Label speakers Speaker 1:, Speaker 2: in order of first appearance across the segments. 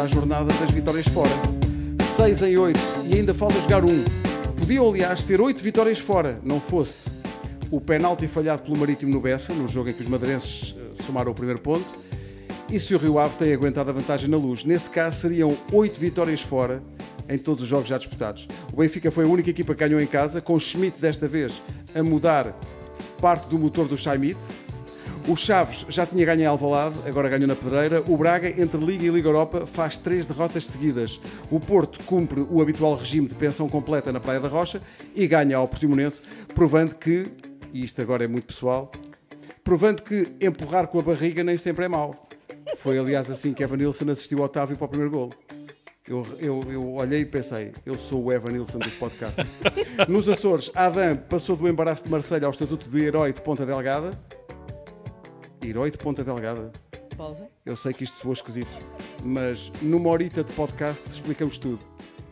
Speaker 1: à jornada das vitórias fora. 6 em 8 e ainda falta jogar um. Podiam, aliás, ser 8 vitórias fora, não fosse o penalti falhado pelo Marítimo no Bessa, no jogo em que os madeirenses eh, somaram o primeiro ponto, e se o Rio Ave tem aguentado a vantagem na luz. Nesse caso, seriam 8 vitórias fora em todos os jogos já disputados. O Benfica foi a única equipa que ganhou em casa, com Schmidt desta vez a mudar parte do motor do Schmidt. O Chaves já tinha ganho em Alvalade, agora ganhou na Pedreira. O Braga, entre Liga e Liga Europa, faz três derrotas seguidas. O Porto cumpre o habitual regime de pensão completa na Praia da Rocha e ganha ao Portimonense, provando que, e isto agora é muito pessoal, provando que empurrar com a barriga nem sempre é mau. Foi, aliás, assim que Evan Nilsson assistiu ao Otávio para o primeiro golo. Eu, eu, eu olhei e pensei, eu sou o Evan Nilsson dos podcasts. Nos Açores, Adam passou do embaraço de Marselha ao estatuto de herói de Ponta Delgada. Herói de Ponta Delgada.
Speaker 2: Pausa.
Speaker 1: Eu sei que isto soou esquisito, mas numa horita de podcast explicamos tudo.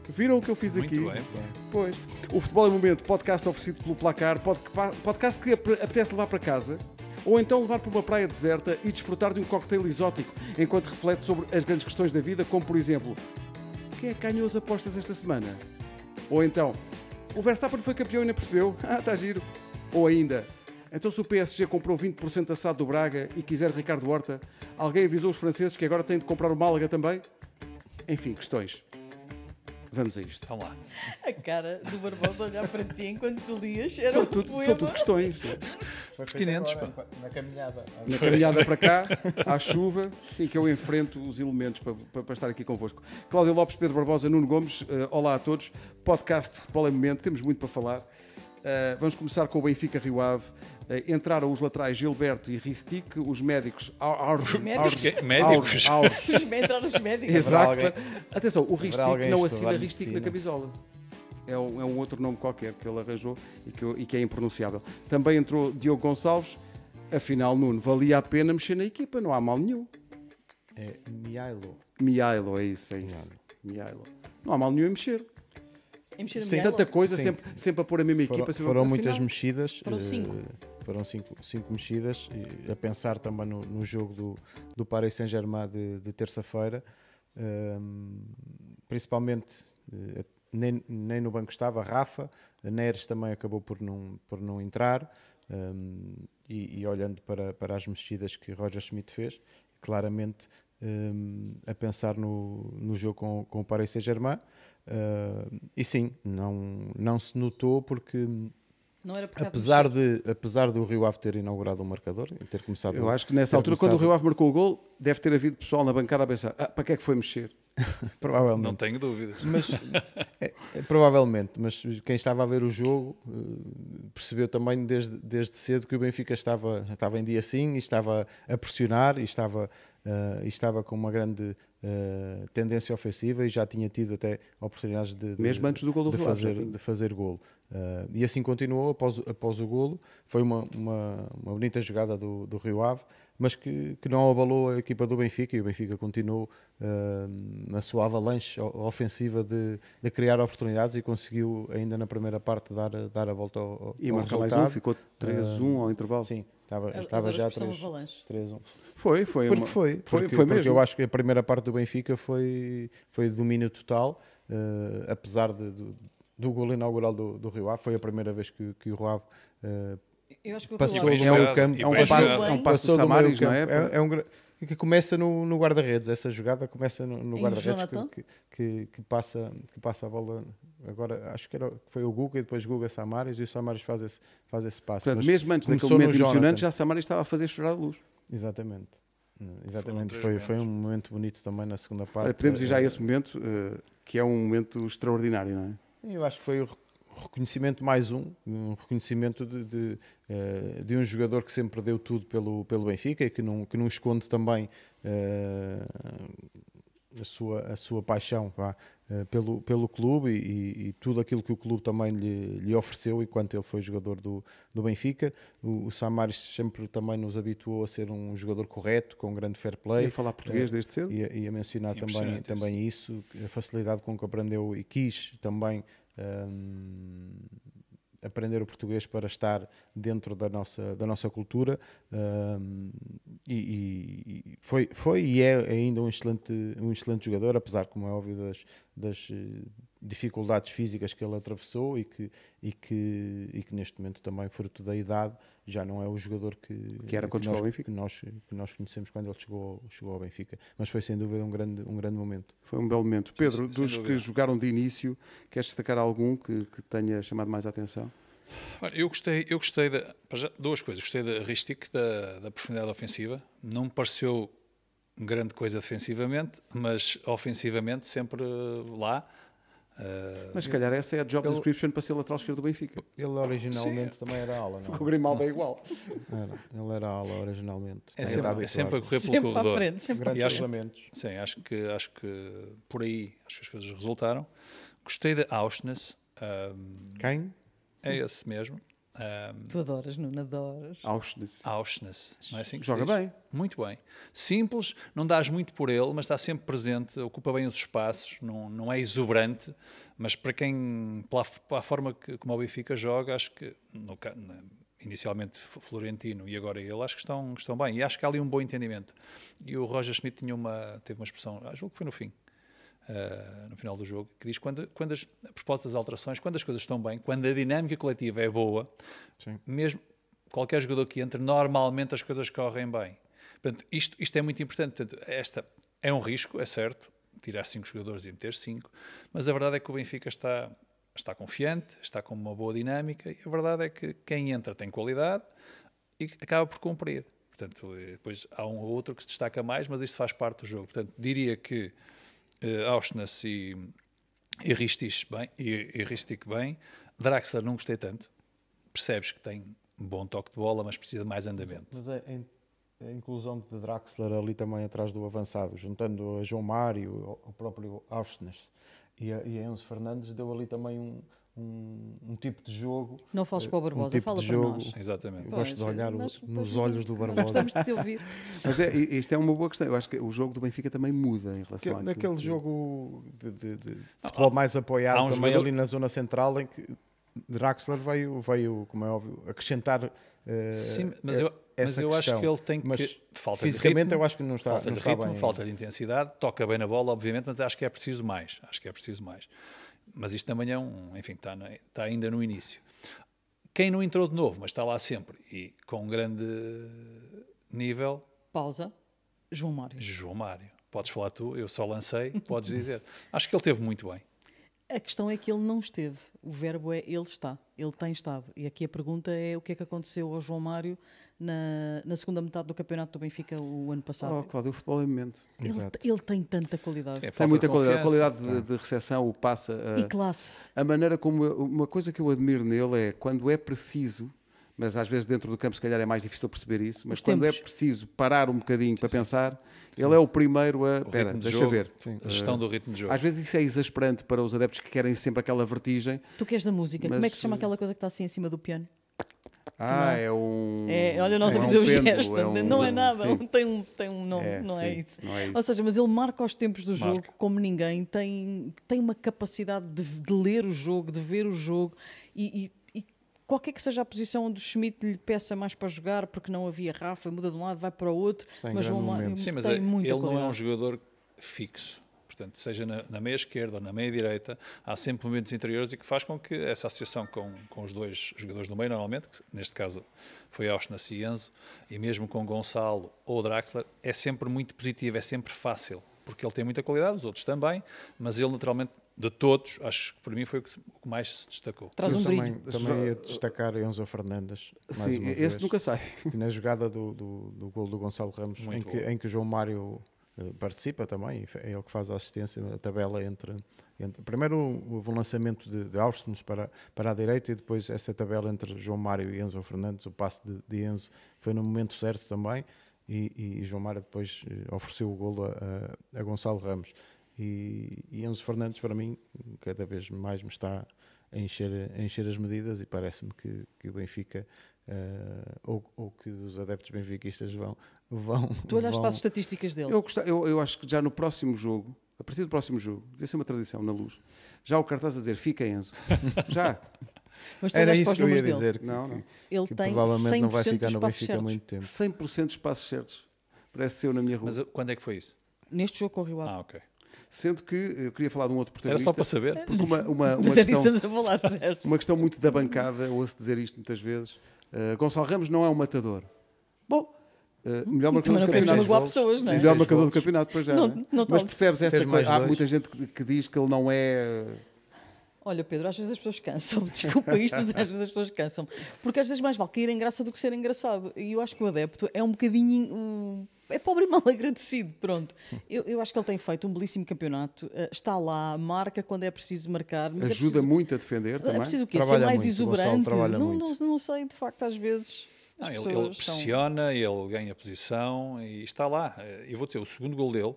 Speaker 1: Viram o que eu fiz
Speaker 3: Muito
Speaker 1: aqui?
Speaker 3: bem.
Speaker 1: Pois. O Futebol é Momento, podcast oferecido pelo Placar, pod- podcast que ap- apetece levar para casa, ou então levar para uma praia deserta e desfrutar de um cocktail exótico, enquanto reflete sobre as grandes questões da vida, como por exemplo, quem é que ganhou as apostas esta semana? Ou então, o Verstappen foi campeão e não percebeu? Ah, está giro. Ou ainda, então se o PSG comprou 20% assado do Braga e quiser Ricardo Horta, alguém avisou os franceses que agora têm de comprar o Málaga também? Enfim, questões. Vamos a isto.
Speaker 3: Vamos lá.
Speaker 2: A cara do Barbosa olhar para ti enquanto tu lias era
Speaker 1: São
Speaker 2: um
Speaker 1: tudo,
Speaker 2: poema.
Speaker 1: são tudo questões. é?
Speaker 3: Pertinentes,
Speaker 4: agora,
Speaker 3: pá.
Speaker 4: Na caminhada.
Speaker 1: Na caminhada para cá, à chuva, sim que eu enfrento os elementos para, para- para estar aqui convosco. Cláudio Lopes, Pedro Barbosa, Nuno Gomes, eh, olá a todos. Podcast de Futebol em Momento, temos muito para falar. Eh, vamos começar com o Benfica Rio Ave. Eh, entraram os laterais Gilberto e Ristic, os médicos. Aurs,
Speaker 2: Médicos? Entraram os médicos.
Speaker 1: Atenção, o Ristic não assina Ristic na camisola. É um, é um outro nome qualquer que ele arranjou e que, e que é impronunciável. Também entrou Diogo Gonçalves. Afinal, Nuno, valia a pena mexer na equipa, não há mal nenhum.
Speaker 4: É Miailo.
Speaker 1: Miailo, é isso, é isso. Miailo. Não há mal nenhum em mexer.
Speaker 2: Em mexer no
Speaker 4: Sim,
Speaker 2: Miailo.
Speaker 1: Tanta coisa,
Speaker 4: Sim.
Speaker 1: sempre, sempre a pôr a mesma
Speaker 4: Foram,
Speaker 1: equipa.
Speaker 4: foram muitas
Speaker 1: afinal,
Speaker 4: mexidas.
Speaker 2: Foram
Speaker 4: eh,
Speaker 2: cinco.
Speaker 4: foram cinco, cinco mexidas. e a pensar também no, no jogo do, do Paris Saint-Germain de, de terça-feira. Ehm, principalmente, eh, nem, nem no banco estava Rafa. A Neres também acabou por não, por não entrar. ehm, e, e olhando para, para as mexidas que Roger Schmidt fez, claramente ehm, a pensar no, no jogo com, com o Paris Saint-Germain. Eh, e sim, não, não se notou porque apesar,
Speaker 2: do
Speaker 4: de, apesar do Rio Ave ter inaugurado o marcador e ter começado
Speaker 1: Eu acho que nessa altura, quando o
Speaker 4: começado-
Speaker 1: Rio Ave marcou o gol, deve ter havido pessoal na bancada a pensar: ah, para que é que foi mexer?
Speaker 4: provavelmente
Speaker 3: Não tenho dúvidas.
Speaker 4: mas é- é, provavelmente mas quem estava a ver o jogo eh, percebeu também desde, desde cedo que o Benfica estava estava em dia sim e estava a pressionar e estava eh, e estava com uma grande eh, tendência ofensiva e já tinha tido até oportunidades de, de-
Speaker 1: Mesmo antes do gol do
Speaker 4: de
Speaker 1: já
Speaker 4: fazer de fazer golo Eh, e assim continuou após, o- após o golo. Foi uma, uma, uma bonita jogada do, do Rio Ave mas que, que não abalou a equipa do Benfica e o Benfica continuou eh, na sua avalanche ofensiva de, de criar oportunidades e conseguiu ainda na primeira parte dar, a- dar a volta ao, ao
Speaker 1: E marcar mais um, ficou 3-1 ao intervalo.
Speaker 4: Sim, estava,
Speaker 2: Adoro
Speaker 4: estava
Speaker 2: a
Speaker 4: já
Speaker 2: expressão
Speaker 4: 3,
Speaker 2: avalanche.
Speaker 4: 3-1.
Speaker 1: Foi, foi.
Speaker 4: Porque
Speaker 1: uma-
Speaker 4: foi,
Speaker 1: Foi,
Speaker 4: porque,
Speaker 1: foi
Speaker 4: porque
Speaker 1: mesmo.
Speaker 4: eu acho que a primeira parte do Benfica foi, foi de domínio total, eh, apesar de- do, do gol inaugural do, do Rio Ave, foi a primeira vez que, que o Rio Ave eh,
Speaker 2: Eu acho que o
Speaker 4: passou do meio campo.
Speaker 3: e
Speaker 1: É um passo, é um passo do
Speaker 4: meio
Speaker 1: Samaris, não é?
Speaker 4: campo. É, é um gra- que começa no, no guarda-redes, essa jogada começa no, no guarda-redes que, que, que passa, que passa a bola. Agora acho que, era, foi o Guga e depois Guga Samaris e o Samaris faz esse, faz esse passo.
Speaker 1: Portanto,
Speaker 4: Mas
Speaker 1: mesmo antes daquele momento emocionante,
Speaker 4: Jonathan.
Speaker 1: já Samara estava a fazer chorar a luz.
Speaker 4: Exatamente. Exatamente, foi, foi um momento bonito também na segunda parte.
Speaker 1: Podemos ir já a
Speaker 4: Eh,
Speaker 1: esse momento, eh, que é um momento extraordinário, não é?
Speaker 4: Eu acho que foi o reconhecimento mais um, um reconhecimento de, de, eh, de um jogador que sempre deu tudo pelo, pelo Benfica e que não, que não esconde também eh, a, sua, a sua paixão vá, eh, pelo, pelo clube e, e- e tudo aquilo que o clube também lhe, lhe ofereceu enquanto ele foi jogador do, do Benfica. O, o Samaris sempre também nos habituou a ser um jogador correto, com grande fair play.
Speaker 1: Ia falar português desde cedo.
Speaker 4: Ia, ia mencionar também,
Speaker 3: isso.
Speaker 4: também isso, a facilidade com que aprendeu e quis também hum, aprender o português para estar dentro da nossa, da nossa cultura. Um, e, e, foi, foi e é ainda um excelente, um excelente jogador, apesar, como é óbvio, das, das eh, dificuldades físicas que ele atravessou e que, e, que, e que neste momento também, fruto da idade, já não é o jogador que,
Speaker 1: que era quando
Speaker 4: que
Speaker 1: nós,
Speaker 4: chegou ao Benfica. Que nós, que nós conhecemos quando ele chegou, chegou ao Benfica. Mas foi sem dúvida um grande, um grande momento.
Speaker 1: Foi um belo momento. Pedro, dos que jogaram de início, queres destacar algum que, que tenha chamado mais a atenção?
Speaker 3: Eu gostei, eu gostei de duas coisas. Gostei da Ristic, da, da profundidade ofensiva. Não me pareceu grande coisa defensivamente, mas ofensivamente sempre lá.
Speaker 1: Uh, mas se calhar essa é a job ele, description para ser lateral esquerdo do Benfica.
Speaker 4: Ele originalmente Sim. também era ala, não?
Speaker 1: É? O Grimaldo é igual.
Speaker 4: Era, ele era ala originalmente.
Speaker 3: É sempre, é sempre a correr
Speaker 2: sempre
Speaker 3: pelo corredor.
Speaker 2: Frente, sempre
Speaker 3: e acho, sim, acho que, acho que por aí acho que as coisas resultaram. Gostei da Auschwitz. Um,
Speaker 4: Quem?
Speaker 3: É esse mesmo. Um,
Speaker 2: tu adoras, não adoras?
Speaker 1: Auschwitz.
Speaker 3: Auschwitz, não é assim que
Speaker 1: Joga bem.
Speaker 3: Muito bem. Simples, não dás muito por ele, mas está sempre presente, ocupa bem os espaços, não, não é exuberante, mas para quem, pela, pela forma que, como o Benfica joga, acho que, no, inicialmente Florentino e agora ele, acho que estão, estão bem. E acho que há ali um bom entendimento. E o Roger Schmidt tinha uma, teve uma expressão, acho que foi no fim, uh, no final do jogo, que diz quando, quando as, a propósito das alterações, quando as coisas estão bem, quando a dinâmica coletiva é boa, Sim. mesmo qualquer jogador que entre, normalmente as coisas correm bem. Portanto, isto, isto é muito importante. Portanto, esta é um risco, é certo, tirar cinco jogadores e meter cinco, mas a verdade é que o Benfica está, está confiante, está com uma boa dinâmica e a verdade é que quem entra tem qualidade e acaba por cumprir. Portanto, depois há um ou outro que se destaca mais, mas isto faz parte do jogo. Portanto, diria que uh, Auschwitz e, e bem, e, e bem. Draxler não gostei tanto. Percebes que tem um bom toque de bola, mas precisa mais andamento.
Speaker 4: Mas é, a inclusão de Draxler ali também atrás do avançado, juntando a João Mário, o próprio Auschwitz e e a Enzo Fernandes, deu ali também um, um, um, tipo de jogo.
Speaker 2: Não fales para o Barbosa, um tipo fala para jogo, nós.
Speaker 3: Exatamente.
Speaker 4: Gosto de olhar nós, nos olhos do Barbosa.
Speaker 2: Gostamos de te ouvir.
Speaker 1: Mas é, isto é uma boa questão. Eu acho que o jogo do Benfica também muda em relação
Speaker 4: que,
Speaker 1: a
Speaker 4: Naquele que... jogo de, de, de futebol mais apoiado, um também jogador... ali na zona central, em que Draxler veio, veio como é óbvio, acrescentar. Uh,
Speaker 3: Sim, mas eu, mas eu acho que ele tem
Speaker 4: mas
Speaker 3: que.
Speaker 4: Falta fisicamente, ritmo, eu acho que não está,
Speaker 3: falta
Speaker 4: não
Speaker 3: de
Speaker 4: está
Speaker 3: ritmo,
Speaker 4: bem.
Speaker 3: falta de intensidade, toca bem na bola, obviamente, mas acho que é preciso mais. Acho que é preciso mais. Mas isto também é um. Enfim, está, na, está ainda no início. Quem não entrou de novo, mas está lá sempre e com um grande nível.
Speaker 2: Pausa. João Mário.
Speaker 3: João Mário. Podes falar tu, eu só lancei, podes dizer. Acho que ele teve muito bem.
Speaker 2: A questão é que ele não esteve. O verbo é ele está, ele tem estado. E aqui a pergunta é o que é que aconteceu ao João Mário na, na segunda metade do campeonato do Benfica o ano passado.
Speaker 1: Oh, Cláudio, o futebol é momento.
Speaker 2: Ele, ele, tem tanta qualidade. Sim,
Speaker 1: tem muita qualidade. A qualidade de, de recepção, o passa.
Speaker 2: A, e classe.
Speaker 1: A maneira como. Uma coisa que eu admiro nele é quando é preciso mas às vezes dentro do campo se calhar é mais difícil perceber isso, mas Os quando tempos. é preciso parar um bocadinho sim, para sim. pensar, sim. ele é o primeiro a... Espera, de deixa
Speaker 3: jogo,
Speaker 1: ver.
Speaker 3: A gestão do ritmo de jogo.
Speaker 1: Às vezes isso é exasperante para os adeptos que querem sempre aquela vertigem.
Speaker 2: Tu queres da música, mas... como é que se chama aquela coisa que está assim em cima do piano?
Speaker 1: Ah, é? é um.
Speaker 2: É, olha, nós é a fazer um o gesto. É um... Não é nada, tem um, tem um nome, é, não, é isso. não, é isso. Ou seja, mas ele marca os tempos do marca. jogo como ninguém, tem, tem uma capacidade de, de, ler o jogo, de ver o jogo e, e qualquer que seja a posição onde o Schmidt lhe peça mais para jogar, porque não havia Rafa, muda de um lado, vai para o outro, Sem mas João
Speaker 3: Sim, mas é, ele qualidade. não é um jogador fixo. Portanto, seja na, na, meia esquerda ou na meia direita, há sempre momentos interiores e que faz com que essa associação com, com os dois jogadores no meio, normalmente, que neste caso foi Auschwitz e Enzo, e mesmo com Gonçalo ou Draxler, é sempre muito positivo, é sempre fácil, porque ele tem muita qualidade, os outros também, mas ele naturalmente de todos, acho que para mim foi o que mais se destacou.
Speaker 2: Traz um
Speaker 4: também, também ia destacar Enzo Fernandes.
Speaker 1: Sim, esse
Speaker 4: vez,
Speaker 1: nunca sai.
Speaker 4: Na jogada do, do, do gol do Gonçalo Ramos, em que, em que, o João Mário uh, participa também, é ele que faz a assistência, a tabela entre. entre primeiro o, o lançamento de, de Austin para, para a direita e depois essa tabela entre João Mário e Enzo Fernandes, o passe de, de Enzo foi no momento certo também. E, e João Mário depois uh, ofereceu o golo a, a, a Gonçalo Ramos. E, e Enzo Fernandes, para mim, cada vez mais me está a encher, a encher as medidas e parece-me que, que o Benfica uh, ou, ou, que os adeptos benfiquistas vão. vão
Speaker 2: tu olhas
Speaker 4: vão...
Speaker 2: para as estatísticas dele?
Speaker 1: Eu, eu, eu acho que já no próximo jogo, a partir do próximo jogo, deve ser uma tradição na luz, já o cartaz a dizer fica Enzo. já.
Speaker 2: Mas Era isso que eu ia
Speaker 4: dizer. Que, não,
Speaker 2: não. Ele que tem provavelmente não vai ficar no Benfica há
Speaker 1: muito tempo. 100% de espaços certos. Parece ser na minha rua.
Speaker 3: Mas quando é que foi isso?
Speaker 2: Neste jogo com o Rio Ave.
Speaker 3: Ah, ok.
Speaker 1: Sendo que eu queria falar de um outro protagonista.
Speaker 3: Era só para saber.
Speaker 1: Porque uma, uma,
Speaker 2: uma,
Speaker 1: é questão,
Speaker 2: a falar, certo.
Speaker 1: uma questão muito da bancada, ouço dizer isto muitas vezes. Uh, Gonçalo Ramos não é um matador. Bom, Uh, melhor marcador do campeonato.
Speaker 2: Pessoas, não é?
Speaker 1: Melhor marcador do campeonato, pois já. Não, é? não Mas percebes esta coisa? Há muita gente que, que, diz que ele não é.
Speaker 2: Olha, Pedro, às vezes as pessoas cansam. Desculpa isto, mas às vezes as pessoas cansam. Porque às vezes mais vale cair em graça do que ser engraçado. E eu acho que o adepto é um bocadinho. Um é pobre e mal agradecido, pronto. Eu, eu, acho que ele tem feito um belíssimo campeonato, uh, está lá, marca quando é preciso marcar.
Speaker 1: Ajuda é preciso,
Speaker 2: muito
Speaker 1: a defender também. É
Speaker 2: preciso o quê? Trabalha Ser mais muito, exuberante? Não, não, não, sei, de facto, às vezes.
Speaker 3: Não, ele, ele, pressiona, ele ganha posição e está lá. Eh, eu vou dizer, o segundo gol dele,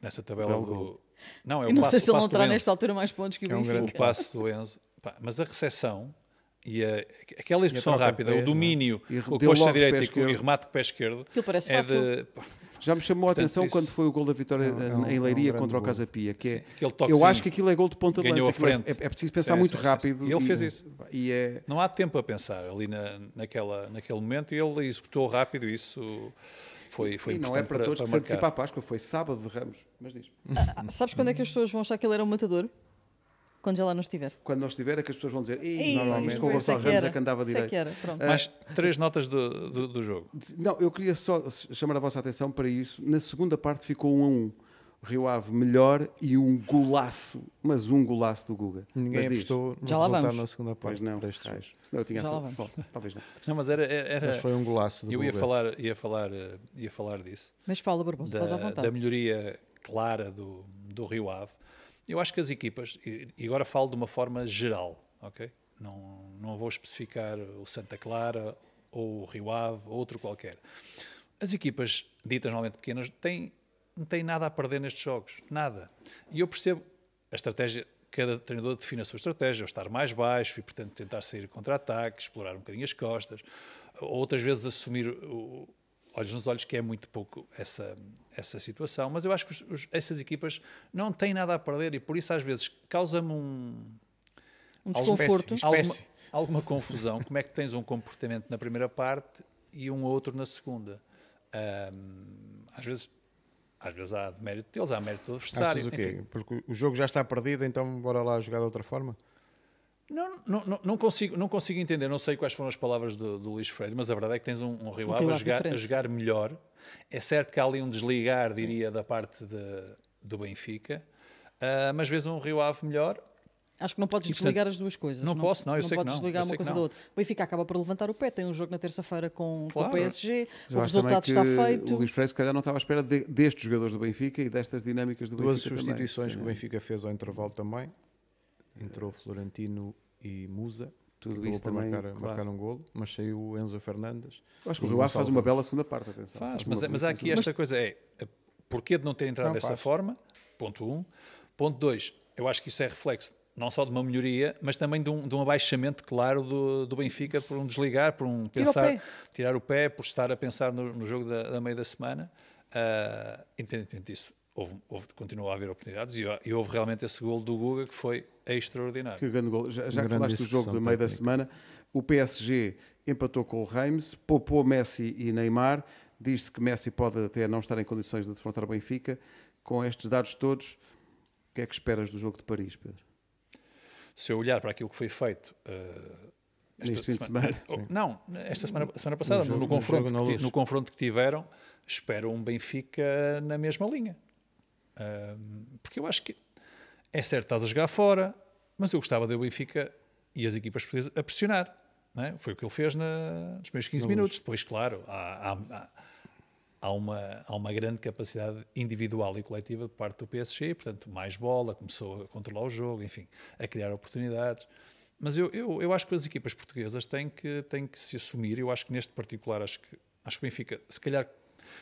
Speaker 3: nessa tabela do.
Speaker 2: Não, é o não passo, sei se ele não terá nesta altura mais pontos que o é um Benfica.
Speaker 3: O passo do Enzo. Mas a recepção e a, aquela execução rápida, pé, o domínio é? com a coxa direita e, com, o remate com o pé esquerdo.
Speaker 2: Aquilo parece é. De,
Speaker 1: já me chamou a atenção isso, quando foi o gol da vitória não, em Leiria um contra o Casa Pia, que é, eu acho que aquilo é gol de ponta de lança. É, é, preciso pensar sim, muito sim, rápido.
Speaker 3: Sim, e ele fez isso. E é... Não há tempo a pensar ali na, naquela, naquele momento e ele executou rápido isso. Foi, foi
Speaker 1: e não é para, para todos para que se antecipa a Páscoa, foi sábado de Ramos, mas diz.
Speaker 2: Ah, sabes quando é que as pessoas vão achar que ele era um matador? Quando já lá não estiver.
Speaker 1: Quando não estiver é que as pessoas vão dizer Ei, normalmente com o Gonçalo Ramos é que andava direito. Que
Speaker 2: era.
Speaker 3: Mais três notas do, do, do, jogo.
Speaker 1: Não, eu queria só chamar a vossa atenção para isso. Na segunda parte ficou um a um. Rio Ave melhor e um golaço, mas um golaço do Guga.
Speaker 4: Ninguém mas apostou
Speaker 2: no já lá vamos.
Speaker 4: na segunda parte.
Speaker 1: Pois não, senão eu tinha já essa... Bom, talvez não.
Speaker 3: Não, mas era, era...
Speaker 4: Mas foi um golaço do
Speaker 3: Eu
Speaker 4: Guga.
Speaker 3: ia falar, ia falar, ia falar disso.
Speaker 2: Mas fala, Barbosa, da,
Speaker 3: da melhoria clara do, do Rio Ave. Eu acho que as equipas, e agora falo de uma forma geral, ok? Não, não vou especificar o Santa Clara ou o Rio Ave, ou outro qualquer. As equipas ditas normalmente pequenas têm, não têm nada a perder nestes jogos, nada. E eu percebo a estratégia, cada treinador define a sua estratégia, ou estar mais baixo e, portanto, tentar sair contra-ataque, explorar um bocadinho as costas, outras vezes assumir o, olhos nos olhos que é muito pouco essa, essa situação, mas eu acho que os, os, essas equipas não têm nada a perder e por isso às vezes causa-me um,
Speaker 2: um desconforto,
Speaker 3: alguma, alguma, alguma, confusão. Como é que tens um comportamento na primeira parte e um outro na segunda? Um, às vezes às vezes há mérito deles, há mérito do adversário.
Speaker 4: Achas o quê? Enfim. Porque o jogo já está perdido, então bora lá jogar de outra forma?
Speaker 3: Não, não, não, consigo, não consigo entender, não sei quais foram as palavras do, do Luís Freire, mas a verdade é que tens um, um Rio Ave a jogar, a jogar melhor. É certo que há ali um desligar, diria, da parte de, do Benfica, uh, mas vês um Rio Ave melhor.
Speaker 2: Acho que não podes e, desligar as duas coisas.
Speaker 3: Não, não posso, não, eu
Speaker 2: não
Speaker 3: sei
Speaker 2: podes
Speaker 3: que
Speaker 2: não. desligar uma coisa da outra. O Benfica acaba por levantar o pé, tem um jogo na terça-feira com, claro. com o PSG, o resultado está feito.
Speaker 1: O Luís Freire, se calhar, não estava à espera de, destes jogadores do Benfica e destas dinâmicas do
Speaker 4: Duas
Speaker 1: Benfica.
Speaker 4: Duas substituições também. que o Benfica fez ao intervalo também. Entrou Florentino e Musa. Tudo isso também marcar, claro. marcar um golo, mas saiu o Enzo Fernandes.
Speaker 1: acho que o Rio faz uma bela segunda parte, atenção.
Speaker 3: Faz, faz mas, é, mas há aqui esta mas... coisa: é porquê de não ter entrado não, dessa faz. forma? Ponto 1. Um. Ponto 2, eu acho que isso é reflexo não só de uma melhoria, mas também de um, de um abaixamento claro do, do, Benfica por um desligar, por um pensar, o tirar o pé, por estar a pensar no, no jogo da, da meia da semana. Uh, independentemente disso, houve, houve, continuou a haver oportunidades e, e, houve realmente esse gol do Guga que foi extraordinário.
Speaker 1: Que grande gol. Já, já que falaste do jogo do meio da semana, o PSG empatou com o Reims, poupou Messi e Neymar, diz-se que Messi pode até não estar em condições de defrontar o Benfica. Com estes dados todos, o que é que esperas do jogo de Paris, Pedro?
Speaker 3: Se eu olhar para aquilo que foi feito uh,
Speaker 1: esta fim semana, de semana.
Speaker 3: Oh, não, esta semana, semana passada, no, jogo, no, confronto no, que, no, confronto que tiveram, espero um Benfica na mesma linha. Porque eu acho que é certo, estás a jogar fora, mas eu gostava de o Benfica e as equipas portuguesas a pressionar. É? Foi o que ele fez na, nos primeiros 15 minutos. Depois, claro, há, há, há, uma, há uma grande capacidade individual e coletiva de parte do PSG, portanto, mais bola, começou a controlar o jogo, enfim, a criar oportunidades. Mas eu, eu, eu acho que as equipas portuguesas têm que, têm que se assumir. Eu acho que neste particular, acho que, acho que o Benfica, se calhar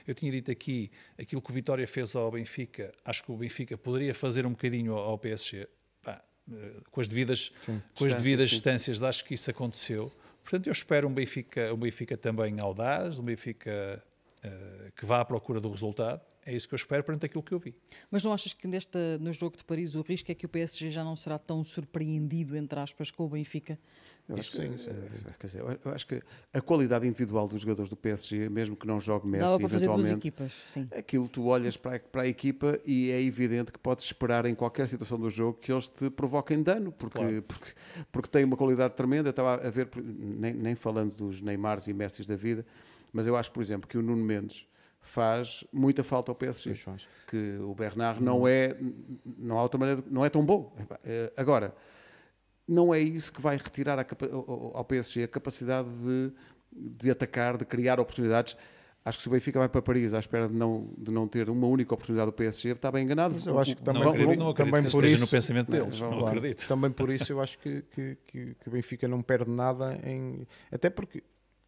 Speaker 3: eu tinha dito aqui aquilo que o Vitória fez ao Benfica, acho que o Benfica poderia fazer um bocadinho ao PSG, pá, eh, com as devidas, sim, com as devidas distâncias, acho que isso aconteceu. Portanto, eu espero um Benfica, um Benfica também audaz, um Benfica que vá à procura do resultado. É isso que eu espero perante aquilo que eu vi.
Speaker 2: Mas não achas que neste, no jogo de Paris o risco é que o PSG já não será tão surpreendido, entre aspas, com o Benfica?
Speaker 1: Eu acho, que, sim, é, quer dizer, eu acho que a qualidade individual dos jogadores do PSG, mesmo que não jogue Messi, Dava para eventualmente, fazer equipas, sim. aquilo tu olhas para a, para a equipa e é evidente que podes esperar em qualquer situação do jogo que eles te provoquem dano, porque, claro. porque, porque têm uma qualidade tremenda. Eu estava a ver, nem, nem falando dos Neymars e Messi da vida, mas eu acho, por exemplo, que o Nuno Mendes faz muita falta ao PSG. Que o Bernard não é, não há outra maneira, não é tão bom. Eh, agora, não é isso que vai retirar ao PSG a capacidade de, de atacar, de criar oportunidades. Acho que se o Benfica vai para Paris à espera de não, de não ter uma única oportunidade do PSG, está bem enganado.
Speaker 3: Mas eu acho que também, não acredito, não acredito também que por isso, no pensamento deles. Não, não acredito.
Speaker 4: Também por isso eu acho que, que, que, que o Benfica não perde nada em. Até porque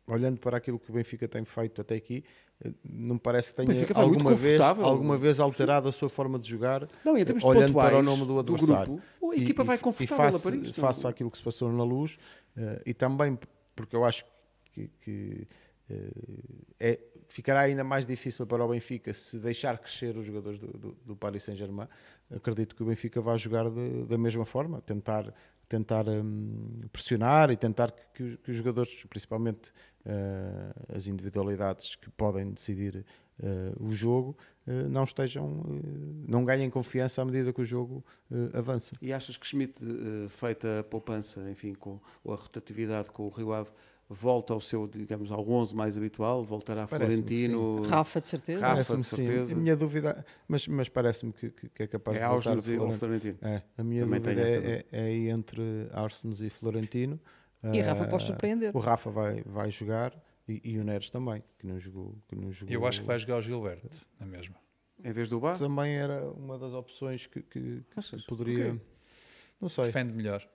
Speaker 4: olhando para aquilo que o Benfica tem feito até aqui, eh, não parece que tenha alguma vez, alguma vez alterado a sua forma de jogar, não, olhando para o nome do adversário. Do
Speaker 1: grupo, a equipa e, vai confortável
Speaker 4: e face, para isto. Face àquilo que se passou na luz, uh, e também porque eu acho que, que uh, é, ficará ainda mais difícil para o Benfica se deixar crescer os jogadores do, do, do Paris Saint-Germain. Acredito que o Benfica vai jogar de, da mesma forma, tentar tentar um, pressionar e tentar que, que, os jogadores, principalmente uh, as individualidades que podem decidir uh, o jogo, uh, não estejam, não ganhem confiança à medida que o jogo avança.
Speaker 1: E achas que Schmidt, feita a poupança, enfim, com a rotatividade com o Rio Ave, volta ao seu, digamos, ao 11 mais habitual, voltará Florentino,
Speaker 2: Rafa de certeza,
Speaker 1: Rafa de certeza.
Speaker 4: Sim. A minha dúvida, mas, mas parece-me que, que, é capaz
Speaker 1: é
Speaker 4: de voltar
Speaker 1: Florentino. Florentino.
Speaker 4: É, a minha Também dúvida é, é, é, entre Arsens e Florentino.
Speaker 2: E uh, Rafa pode surpreender.
Speaker 4: O Rafa vai, vai jogar e, e, o Neres também, que não jogou, que não jogou.
Speaker 3: Eu acho que vai jogar o Gilberto, na mesma.
Speaker 1: Em vez do Bar?
Speaker 4: Também era uma das opções que, que, que poderia. Okay. Não sei.
Speaker 3: Defende melhor.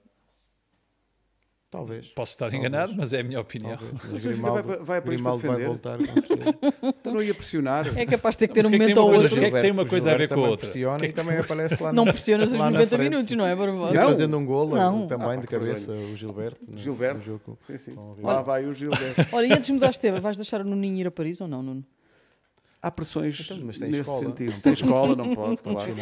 Speaker 4: Talvez.
Speaker 3: Posso estar Talvez. enganado, mas é a minha opinião.
Speaker 1: Mas Grimaldo, vai, vai, Grimaldo vai voltar. não ia pressionar.
Speaker 2: É capaz de ter que ter um momento ou
Speaker 3: outro. O que é que tem uma coisa a ver com a outra?
Speaker 4: Pressiona que é que... também aparece lá
Speaker 2: Não pressionas os 90 minutos, não é, Barbosa?
Speaker 4: Não. Fazendo um golo não. também ah, de cabeça, o Gilberto.
Speaker 1: No, Gilberto. No jogo. Sim, sim. Lá vai o Gilberto.
Speaker 2: Olha, e antes de mudar Esteva, vais deixar o Nuninho ir a Paris ou não, Nuno?
Speaker 1: Há pressões então, nesse escola. sentido. Tem escola, não pode, claro.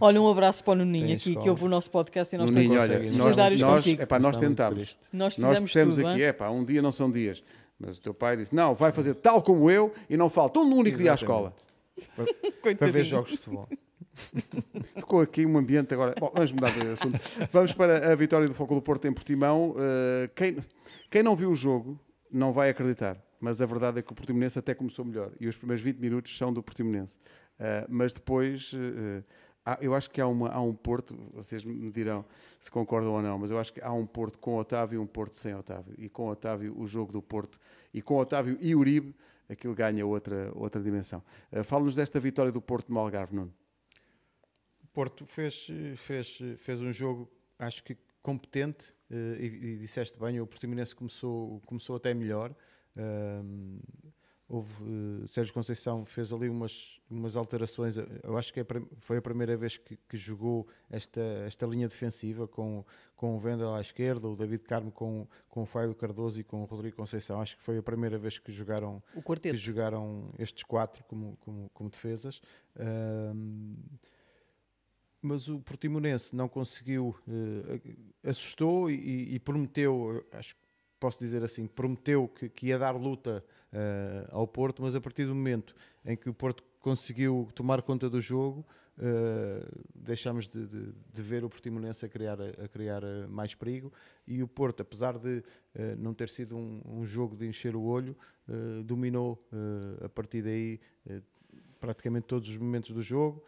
Speaker 2: Olha, um abraço para o Nuninho aqui, que ouve o nosso podcast e nós Nuninho,
Speaker 1: olha, nós, nós, epá, nós tentámos.
Speaker 2: Nós,
Speaker 1: nós dissemos tudo, aqui, é pá, um dia não são dias. Mas o teu pai disse, não, vai fazer tal como eu e não falta um único Exatamente. dia à escola.
Speaker 4: Para, para ver jogos de futebol.
Speaker 1: Ficou aqui um ambiente agora. Bom, vamos mudar de assunto. Vamos para a vitória do Foco do Porto em Portimão. Uh, quem, quem não viu o jogo não vai acreditar mas a verdade é que o Portimonense até começou melhor e os primeiros 20 minutos são do Portimonense. Uh, mas depois, uh, há, eu acho que há, uma, há um Porto, vocês me dirão se concordam ou não, mas eu acho que há um Porto com Otávio e um Porto sem Otávio. E com Otávio, o jogo do Porto, e com Otávio e Uribe, aquilo ganha outra, outra dimensão. Uh, Fala-nos desta vitória do Porto no Algarve, Nuno.
Speaker 4: Porto fez, fez, fez um jogo, acho que competente, e, e disseste bem, o Portimonense começou, começou até melhor. Um, houve, uh, Sérgio Conceição fez ali umas, umas alterações. Eu acho que é, foi a primeira vez que, que, jogou esta, esta linha defensiva com, com o Vendel à esquerda, o David Carmo com, com o Fábio Cardoso e com o Rodrigo Conceição. Acho que foi a primeira vez que jogaram, que jogaram estes quatro como, como, como defesas. Um, mas o Portimonense não conseguiu, uh, assustou e, e, prometeu, acho que posso dizer assim, prometeu que, que ia dar luta uh, ao Porto, mas a partir do momento em que o Porto conseguiu tomar conta do jogo, uh, deixámos de, de, de, ver o Portimonense a criar, a criar eh, mais perigo. E o Porto, apesar de uh, não ter sido um, um, jogo de encher o olho, dominou a partir daí praticamente todos os momentos do jogo,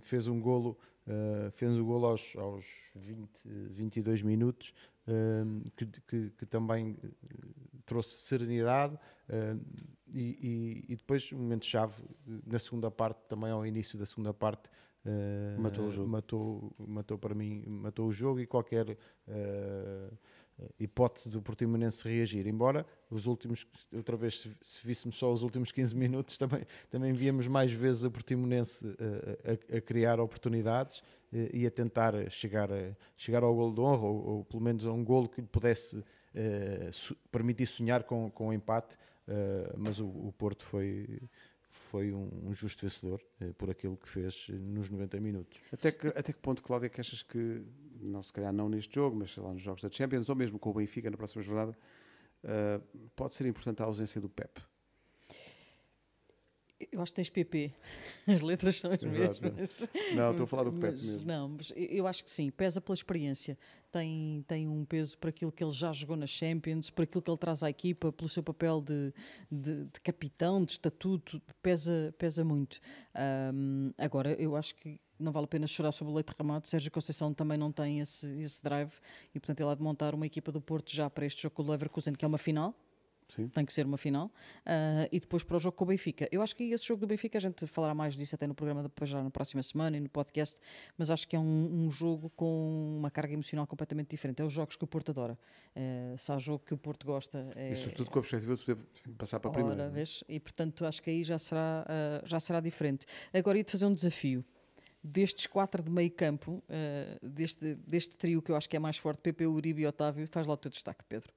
Speaker 4: fez um golo Uh, fez o golo aos, aos 20, 22 minutos, que, que, que, também eh, trouxe serenidade. Uh, e, e, e, depois, um momento-chave, na segunda parte, também ao início da segunda parte,
Speaker 1: matou o jogo.
Speaker 4: Matou, matou para mim, matou o jogo e qualquer hipótese do Portimonense reagir. Embora os últimos, outra vez, se, se víssemos só os últimos 15 minutos, também, também víamos mais vezes o Portimonense a, a, a criar oportunidades e a tentar chegar, a, chegar ao golo de honra, ou, ou pelo menos a um golo que lhe pudesse uh, permitir sonhar com, com o empate. Uh, mas o, o, Porto foi, foi um, um justo vencedor por aquilo que fez nos 90 minutos.
Speaker 1: Até que, até que ponto, Cláudia, que achas que, não se calhar não neste jogo, mas sei lá, nos jogos da Champions, ou mesmo com o Benfica na próxima jornada, uh, pode ser importante a ausência do Pep?
Speaker 2: Eu acho que tens PP. As letras são as Exato. mesmas.
Speaker 1: Não, estou a falar do Pep
Speaker 2: mas,
Speaker 1: mesmo.
Speaker 2: Não, mas eu acho que sim. Pesa pela experiência. Tem, tem um peso para aquilo que ele já jogou na Champions, para aquilo que ele traz à equipa, pelo seu papel de, de, de capitão, de estatuto. Pesa, pesa muito. Um, agora, eu acho que não vale a pena chorar sobre o leite derramado. Sérgio Conceição também não tem esse, esse drive e, portanto, ele há de montar uma equipa do Porto já para este jogo com o Leverkusen, que é uma final Sim. Tem que ser uma final. Uh, e depois para o jogo com o Benfica. Eu acho que esse jogo do Benfica, a gente falará mais disso até no programa depois já na próxima semana e no podcast, mas acho que é um, um jogo com uma carga emocional completamente diferente. É os jogos que o Porto adora. Uh, se há jogo que o Porto gosta. É...
Speaker 1: E sobretudo com a perspectiva de poder passar para a primeira. Ora,
Speaker 2: vês? E portanto acho que aí já será, uh, já será diferente. Agora ia-te fazer um desafio destes quatro de meio campo, uh, deste, deste trio que eu acho que é mais forte, PP, Uribe e Otávio, faz lá o teu destaque, Pedro.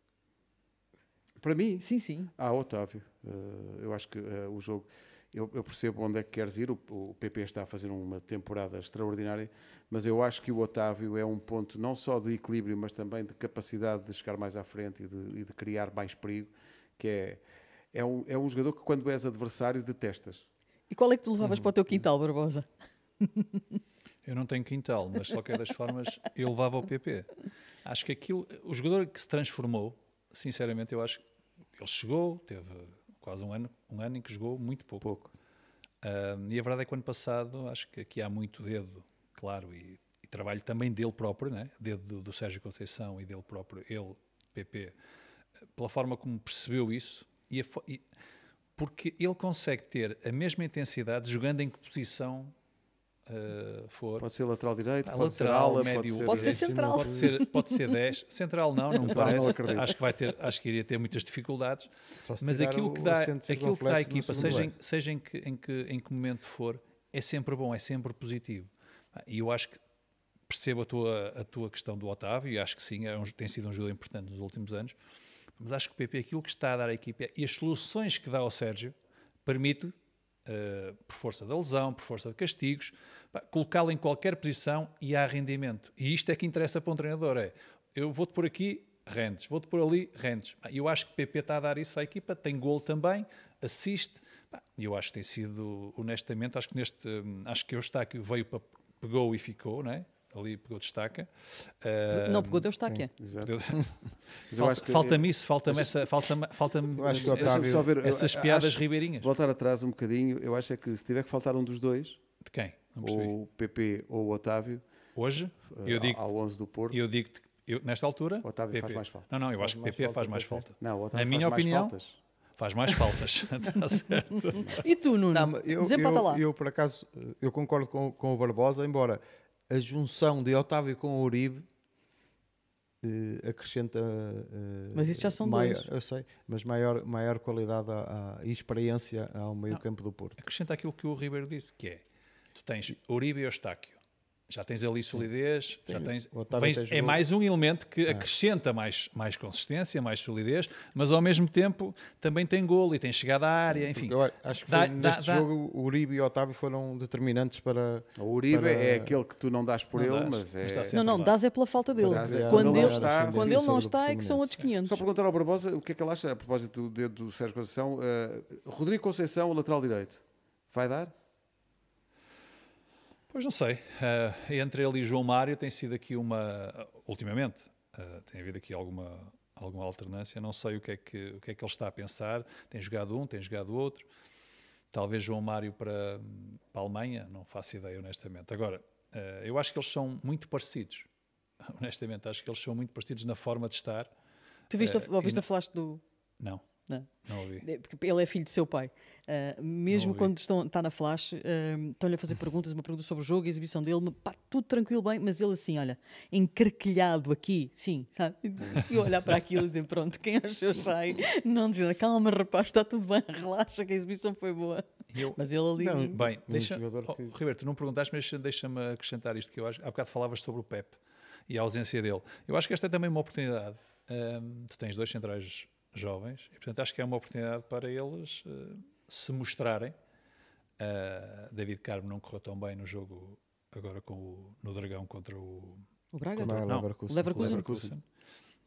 Speaker 1: Para mim?
Speaker 2: Sim, sim.
Speaker 1: Ah, Otávio. Uh, eu acho que uh, o jogo. Eu, eu, percebo onde é que queres ir. O, o, PP está a fazer uma temporada extraordinária, mas eu acho que o Otávio é um ponto não só de equilíbrio, mas também de capacidade de chegar mais à frente e de, e de criar mais perigo. Que é, é, um, é um jogador que, quando és adversário, detestas.
Speaker 2: E qual é que tu levavas para o teu quintal, Barbosa?
Speaker 3: Eu não tenho quintal, mas de qualquer das formas eu levava o PP. Acho que aquilo, o jogador que se transformou, sinceramente, eu acho que ele chegou, teve quase um ano, um ano em que jogou muito pouco.
Speaker 1: pouco.
Speaker 3: Uh, e a verdade é que o ano passado acho que aqui há muito dedo, claro, e, e trabalho também dele próprio, né? dedo do, do, Sérgio Conceição e dele próprio, ele, PP, pela forma como percebeu isso, e, a, e porque ele consegue ter a mesma intensidade jogando em que posição uh, for.
Speaker 1: Pode ser lateral direito,
Speaker 3: pode lateral, ser ala, médio,
Speaker 2: pode ser, pode ser central.
Speaker 3: Pode ser, pode ser 10. Central não, não me parece. Não acho que vai ter, acho que iria ter muitas dificuldades. Mas aquilo que dá, aquilo que dá à equipa, seja, em, seja em, que, em, que, em que momento for, é sempre bom, é sempre positivo. E eu acho que percebo a tua, a tua questão do Otávio, e acho que sim, é um, tem sido um jogador importante nos últimos anos, mas acho que o PP, aquilo que está a dar à equipa e as soluções que dá ao Sérgio, permite, uh, por força da lesão, por força de castigos, colocá-lo em qualquer posição e há rendimento. E isto é que interessa para um treinador: é eu vou-te por aqui, rendes, vou-te por ali, rendes. E eu acho que o PP está a dar isso à equipa, tem gol também, assiste. E eu acho que tem sido, honestamente, acho que neste, acho que o Eustáquio veio para, pegou e ficou, não é? ali pegou destaca.
Speaker 2: Uh, não pegou, deu estaca.
Speaker 3: Falta-me falta isso, falta-me essa, falta-me falta essa, essas piadas acho, ribeirinhas.
Speaker 1: Voltar atrás um bocadinho, eu acho é que se tiver que faltar um dos dois,
Speaker 3: de quem?
Speaker 1: Ou o PP ou o Otávio.
Speaker 3: Hoje, eu digo,
Speaker 1: ao 11 do Porto.
Speaker 3: Eu digo eu, nesta altura,
Speaker 1: o Otávio PP. faz mais falta.
Speaker 3: Não, não, eu faz acho que PP falta, faz mais falta.
Speaker 1: Não, o
Speaker 3: Otávio Na minha opinião,
Speaker 1: faltas.
Speaker 3: faz mais faltas. tá certo.
Speaker 2: E tu, Nuno? Não, eu,
Speaker 4: eu, lá. Eu, por acaso, eu concordo com, com o Barbosa, embora a junção de Otávio com o Uribe uh, acrescenta. Uh,
Speaker 2: mas isso já são
Speaker 4: maior,
Speaker 2: dois.
Speaker 4: Eu sei, mas maior, maior qualidade e experiência ao meio-campo do Porto.
Speaker 3: Acrescenta aquilo que o Ribeiro disse, que é tens Uribe e Eustáquio. Já tens ali solidez, já tens, vens, é mais um elemento que é. acrescenta mais, mais consistência, mais solidez, mas ao mesmo tempo também tem golo e tem chegada à área, enfim.
Speaker 4: Eu acho que dá, neste dá, jogo o Uribe e o Otávio foram determinantes para...
Speaker 1: O Uribe para... é aquele que tu não dás por não ele, dás, mas é...
Speaker 2: não, não, dás é pela falta dele. É, quando, ele, está, quando ele não está é que são outros 500.
Speaker 1: Só perguntar ao Barbosa o que é que ele acha a propósito do dedo do Sérgio Conceição. Uh, Rodrigo Conceição, lateral direito, vai dar?
Speaker 3: Pois não sei. Uh, entre ele e João Mário tem sido aqui uma. Ultimamente, uh, tem havido aqui alguma, alguma alternância. Não sei o que, é que, o que é que ele está a pensar. Tem jogado um, tem jogado outro. Talvez João Mário para, para a Alemanha, não faço ideia, honestamente. Agora, uh, eu acho que eles são muito parecidos. Honestamente, acho que eles são muito parecidos na forma de estar.
Speaker 2: Tu viste, uh, ouviste a falaste do.
Speaker 3: Não. Não, não ouvi.
Speaker 2: Porque ele é filho de seu pai. Uh, mesmo quando estão, está na flash, uh, estão-lhe a fazer perguntas, uma pergunta sobre o jogo, a exibição dele, pá, tudo tranquilo bem, mas ele assim, olha, encarquilhado aqui, sim, sabe? E olhar para aquilo e dizer, pronto, quem achou sai, não dizer, calma rapaz, está tudo bem, relaxa que a exibição foi boa. Eu, mas ele ali... Não,
Speaker 3: bem, deixa, oh, que... Roberto, não perguntaste, mas deixa-me acrescentar isto que eu acho, há bocado falavas sobre o Pep e a ausência dele. Eu acho que esta é também uma oportunidade. Um, tu tens dois centrais jovens, e portanto acho que é uma oportunidade para eles uh, se mostrarem Uh, David Carmo não correu tão bem no jogo agora com o, no Dragão contra o.
Speaker 2: O Braga?
Speaker 3: Não,
Speaker 2: não,
Speaker 3: Leverkusen. Leverkusen. Leverkusen.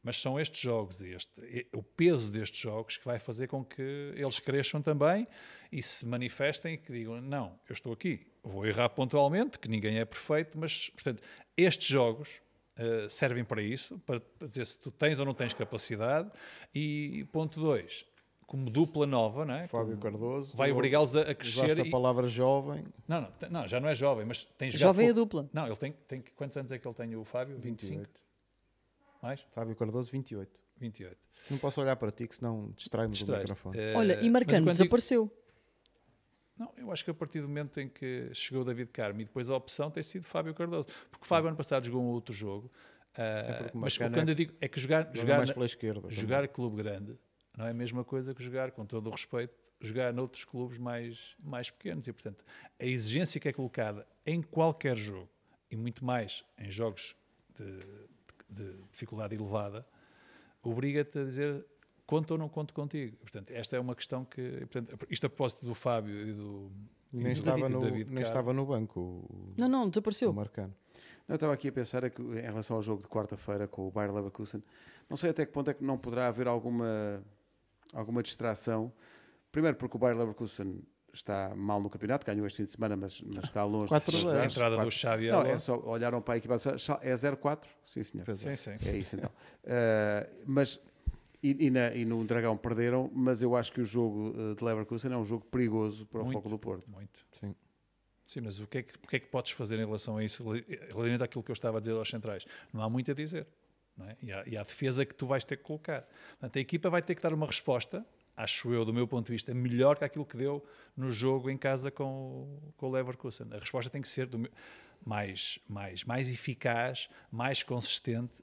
Speaker 3: Mas são estes jogos e este, o peso destes jogos que vai fazer com que eles cresçam também e se manifestem e que digam: não, eu estou aqui, vou errar pontualmente, que ninguém é perfeito, mas, portanto, estes jogos uh, servem para isso, para, para dizer se tu tens ou não tens capacidade. E ponto 2, como dupla nova, não é?
Speaker 4: Fábio como Cardoso.
Speaker 3: Vai obrigá-los a, a crescer.
Speaker 4: E... a palavra jovem.
Speaker 3: Não, não, não, já não é jovem, mas tem
Speaker 2: jogado. Jovem é dupla.
Speaker 3: Não, ele tem, tem. Quantos anos é que ele tem, o Fábio? 25? 28. Mais?
Speaker 4: Fábio Cardoso, 28.
Speaker 3: 28.
Speaker 4: Não posso olhar para ti, que senão distrai-me do microfone.
Speaker 2: Uh, Olha, e marcando, desapareceu. Digo...
Speaker 3: Não, eu acho que a partir do momento em que chegou David Carmo e depois a opção tem sido Fábio Cardoso. Porque o Fábio ano passado jogou um outro jogo. Uh, mas o que eu digo é que jogar, jogar,
Speaker 4: na,
Speaker 3: jogar clube grande não é a mesma coisa que jogar, com todo o respeito, jogar noutros clubes mais, mais pequenos. E, portanto, a exigência que é colocada em qualquer jogo, e muito mais em jogos de, de dificuldade elevada, obriga-te a dizer conto ou não conto contigo. Portanto, esta é uma questão que. Portanto, isto a propósito do Fábio e do.
Speaker 4: Nem, estava, David, no, David nem estava no banco.
Speaker 2: O, não, não, desapareceu. O
Speaker 4: Marcano.
Speaker 1: Eu estava aqui a pensar é que, em relação ao jogo de quarta-feira com o Bayer Leverkusen, não sei até que ponto é que não poderá haver alguma, alguma distração. Primeiro, porque o Bayer Leverkusen está mal no campeonato, ganhou este fim de semana, mas, mas está longe
Speaker 3: quatro de chegar. A entrada quatro. do Xavi
Speaker 1: Não, é só olharam para a equipa, é 0-4? Sim, senhor.
Speaker 3: Sim, sim.
Speaker 1: É isso então. Uh, mas e, e, na, e, no Dragão perderam, mas eu acho que o jogo eh, de Leverkusen é um jogo perigoso para muito, o Foco do Porto.
Speaker 3: Muito. Sim. Sim, mas o que, é que, o que é que podes fazer em relação a isso, relativamente àquilo que eu estava a dizer aos centrais? Não há muito a dizer. É? E, há, e há defesa que tu vais ter que colocar. Portanto, a equipa vai ter que dar uma resposta, acho eu, do meu ponto de vista, melhor que aquilo que deu no jogo em casa com, com o Leverkusen. A resposta tem que ser do, mais, mais, mais eficaz, mais consistente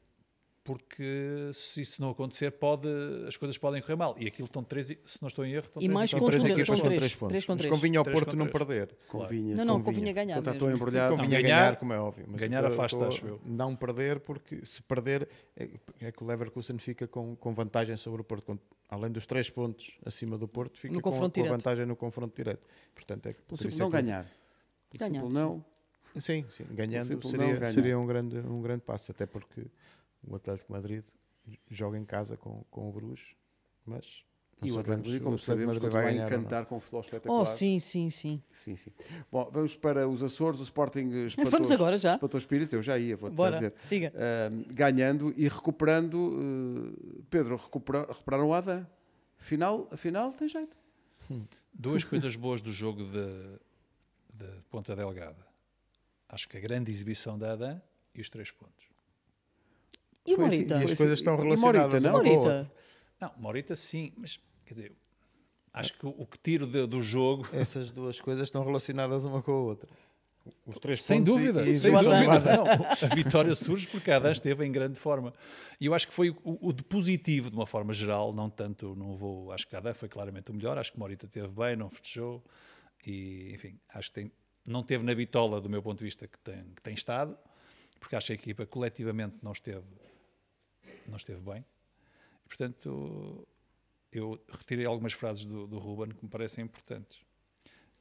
Speaker 3: porque se isso não acontecer, pode, as coisas podem correr mal. E aquilo estão três, se não estou em erro, estão
Speaker 2: e mais
Speaker 4: três equipas
Speaker 2: com
Speaker 4: três pontos. Três Mas convinha ao Porto não perder.
Speaker 2: Convinha, não, não, convinha, ganhar.
Speaker 1: Então, estou embrulhado.
Speaker 4: Convinha ganhar, ganhar, como é óbvio.
Speaker 3: Mas ganhar afasta, acho eu.
Speaker 4: Não perder, porque se perder, é, é, que o Leverkusen fica com, com vantagem sobre o Porto. Além dos três pontos acima do Porto, fica com, com a vantagem no confronto direto. Portanto, é,
Speaker 1: por simples não é ganhar.
Speaker 2: Ganhar.
Speaker 1: não.
Speaker 4: Sim, sim, ganhando seria, seria um, grande, um grande passo, até porque o Atlético Madrid joga em casa com, com o Bruges, mas
Speaker 1: e o Atlético Madrid, como sabemos, continua a encantar com o futebol espetacular.
Speaker 2: Oh, sim, sim, sim.
Speaker 1: sim, sim. Bom, vamos para os Açores, o Sporting espantou,
Speaker 2: vamos agora já.
Speaker 1: espantou espírito, eu já ia, vou-te dizer.
Speaker 2: siga.
Speaker 1: Uh, ganhando e recuperando, uh, Pedro, recupera, recuperaram o Adam. Afinal, afinal, tem jeito.
Speaker 3: Hum. Duas coisas boas do jogo de, de Ponta Delgada. Acho que a grande exibição da Adam e os três pontos.
Speaker 2: E o Morita?
Speaker 4: Assim, e as coisas estão relacionadas.
Speaker 2: Morita, não? Morita.
Speaker 3: Não, Morita sim, mas quer dizer, acho que o, que tiro de, do jogo.
Speaker 4: Essas duas coisas estão relacionadas uma com a outra.
Speaker 3: Os três sem dúvida, e, e sem dúvida. Não, a vitória surge porque a Adán esteve em grande forma. E eu acho que foi o, o, de positivo, de uma forma geral, não tanto, não vou. Acho que a Adán foi claramente o melhor, acho que Morita esteve bem, não festejou. E, enfim, acho que tem, não teve na bitola, do meu ponto de vista, que tem, que tem estado, porque acho que a equipa coletivamente não esteve não esteve bem. E, portanto, eu retirei algumas frases do, do Ruben que me parecem importantes.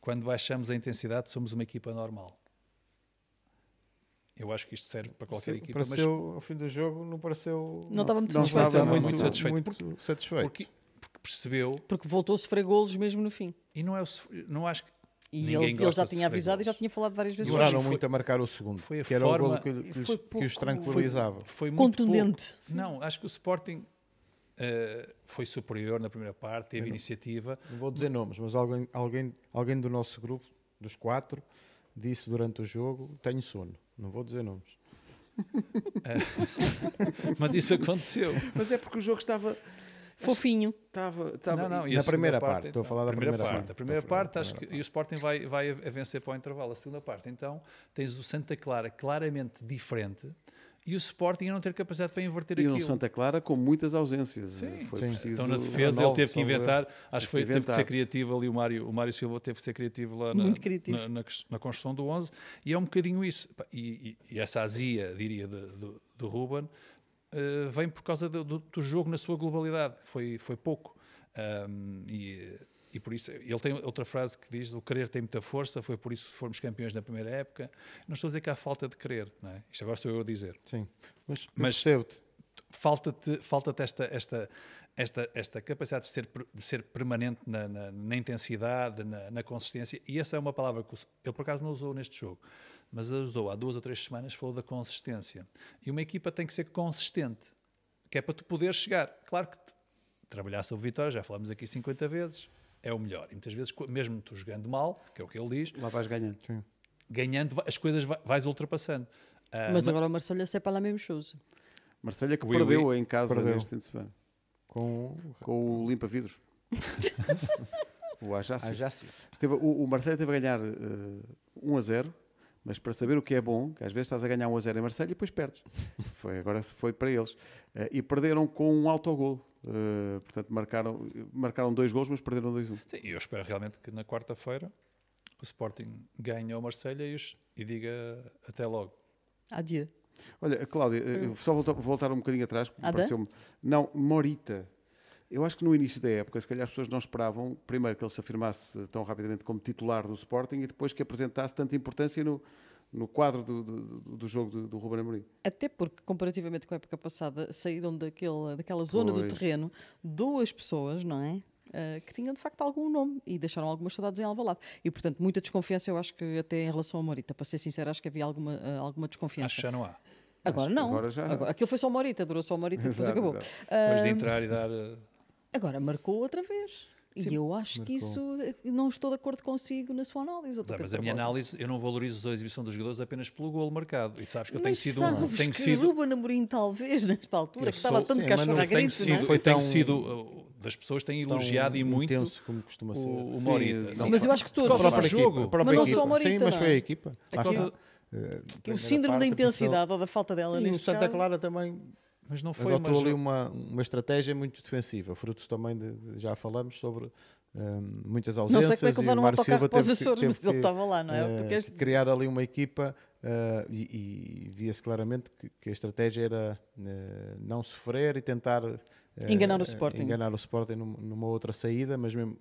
Speaker 3: Quando baixamos a intensidade, somos uma equipa normal. Eu acho que isto serve para qualquer Sim, equipa.
Speaker 4: Pareceu, mas ao fim do jogo, não pareceu.
Speaker 2: Não estava muito
Speaker 4: não
Speaker 2: satisfeito.
Speaker 4: Estava
Speaker 2: muito,
Speaker 4: muito satisfeito. Muito porque, satisfeito.
Speaker 3: Porque, porque, percebeu.
Speaker 2: Porque voltou a sofrer golos mesmo no fim.
Speaker 3: E não é o, não acho que
Speaker 2: e ele, ele, já tinha avisado e já tinha falado várias vezes.
Speaker 4: Demoraram muito a marcar o segundo, foi a que forma, era o gol que, que, foi pouco, que os tranquilizava.
Speaker 3: Foi, foi
Speaker 2: Contundente.
Speaker 3: Não, acho que o Sporting uh, foi superior na primeira parte, teve não, iniciativa.
Speaker 4: Não vou dizer nomes, mas alguém, alguém, alguém do nosso grupo, dos quatro, disse durante o jogo: Tenho sono. Não vou dizer nomes.
Speaker 3: mas isso aconteceu.
Speaker 1: Mas é porque o jogo estava
Speaker 2: Fofinho.
Speaker 1: Estava, estava...
Speaker 4: Não, não, na primeira parte, parte, estou a falar da primeira,
Speaker 3: primeira
Speaker 4: parte. parte.
Speaker 3: A primeira parte, acho que e o Sporting vai, vai a vencer para o intervalo. A segunda parte, então, tens o Santa Clara claramente diferente e o Sporting a não ter capacidade para inverter
Speaker 1: e
Speaker 3: aquilo.
Speaker 1: E o Santa Clara com muitas ausências.
Speaker 3: Sim, foi sim. Preciso então na defesa ele teve que inventar, acho que foi, teve que ser criativo ali, o Mário, o Mário Silva teve que ser criativo lá na, na, na, na, construção do 11 e é um bocadinho isso. E, e, e essa azia, diria, do, do Ruben, uh, vem por causa do, do, do, jogo na sua globalidade. Foi, foi pouco. Um, e, e por isso ele tem outra frase que diz: o querer tem muita força, foi por isso que fomos campeões na primeira época. Não estou a dizer que há falta de querer, não é? Isto agora sou eu a dizer.
Speaker 4: Sim, mas, mas percebo-te.
Speaker 3: Falta-te falta esta, esta, esta, esta capacidade de ser, de ser permanente na, na, na intensidade, na, na, consistência, e essa é uma palavra que ele por acaso não usou neste jogo, mas usou há duas ou três semanas, falou da consistência. E uma equipa tem que ser consistente, que é para tu poder chegar. Claro que trabalhar sobre vitória, já falamos aqui 50 vezes, é o melhor. E muitas vezes, mesmo tu jogando mal, que é o que ele diz,
Speaker 1: lá vais ganhando. Sim.
Speaker 3: Ganhando, as coisas vais ultrapassando.
Speaker 2: Uh, mas agora o Marselha é para lá mesmo chose.
Speaker 1: Marselha que oui, perdeu oui. em casa perdeu. neste fim de semana. Com, com o limpa-vidros. o Ajácio. Ajácio. Esteve, o, o Marselha teve a ganhar uh, eh, 1 a 0 mas para saber o que é bom, que às vezes estás a ganhar 1 a 0 em Marselha e depois perdes. Foi, agora foi para eles. Uh, e perderam com um autogol. Uh, portanto, marcaram, marcaram dois gols, mas perderam 2-1. Um.
Speaker 3: Sim, eu espero realmente que na quarta-feira o Sporting ganhe ao Marselha e, e diga até logo.
Speaker 2: Adieu.
Speaker 1: Olha, Cláudia, hum. só voltar, voltar um bocadinho atrás, pareceu-me. Não, Morita. Eu acho que no início da época, se calhar as pessoas não esperavam, primeiro, que ele se afirmasse tão rapidamente como titular do Sporting e depois que apresentasse tanta importância no, no quadro do, do, do jogo do, do Ruben Amorim.
Speaker 2: Até porque, comparativamente com a época passada, saíram daquele, daquela zona pois. do terreno duas pessoas, não é? Uh, que tinham de facto algum nome e deixaram algumas saudades em Alvalade. E portanto, muita desconfiança, eu acho que até em relação a Morita, para ser sincero, acho que havia alguma, uh, alguma desconfiança.
Speaker 3: Acho que já não há.
Speaker 2: Agora não. Agora já... Agora, aquilo foi só uma horita, durou só uma horita e depois acabou. Exato.
Speaker 3: Depois de entrar e dar. Eh,
Speaker 2: agora marcou outra vez. Sim, e eu acho marcou. que isso não estou de acordo consigo na sua análise.
Speaker 3: Não, mas a minha análise, eu não valorizo a exibição dos jogadores apenas pelo golo marcado. E sabes que eu
Speaker 2: tenho
Speaker 3: sido
Speaker 2: um. Tenho que sido... Ruben Amorim, talvez, nesta altura, eu que estava tanto cachorro a grito,
Speaker 3: sido,
Speaker 2: não
Speaker 3: é? Foi tão... Tenho sido. Das pessoas têm elogiado e muito
Speaker 4: como costuma ser.
Speaker 3: o, o Morita.
Speaker 2: Sim, mas eu acho que todos.
Speaker 3: O próprio jogo.
Speaker 2: Mas não só o Morita. Sim,
Speaker 4: mas foi a equipa.
Speaker 2: Uh, o síndrome da intensidade ou da falta dela
Speaker 4: Sim, o Santa. Clara também
Speaker 3: mas não foi
Speaker 4: adotou ali uma, uma estratégia muito defensiva, fruto também de, já falamos sobre um, muitas ausências. Não sei como é que levaram
Speaker 2: um autocarro para os Açores, mas ele estava lá, não é?
Speaker 4: Uh, criar ali uma equipa uh, e, e via-se claramente que, que, a estratégia era uh, não sofrer e tentar
Speaker 2: enganar o Sporting,
Speaker 4: enganar o Sporting numa outra saída, mas mesmo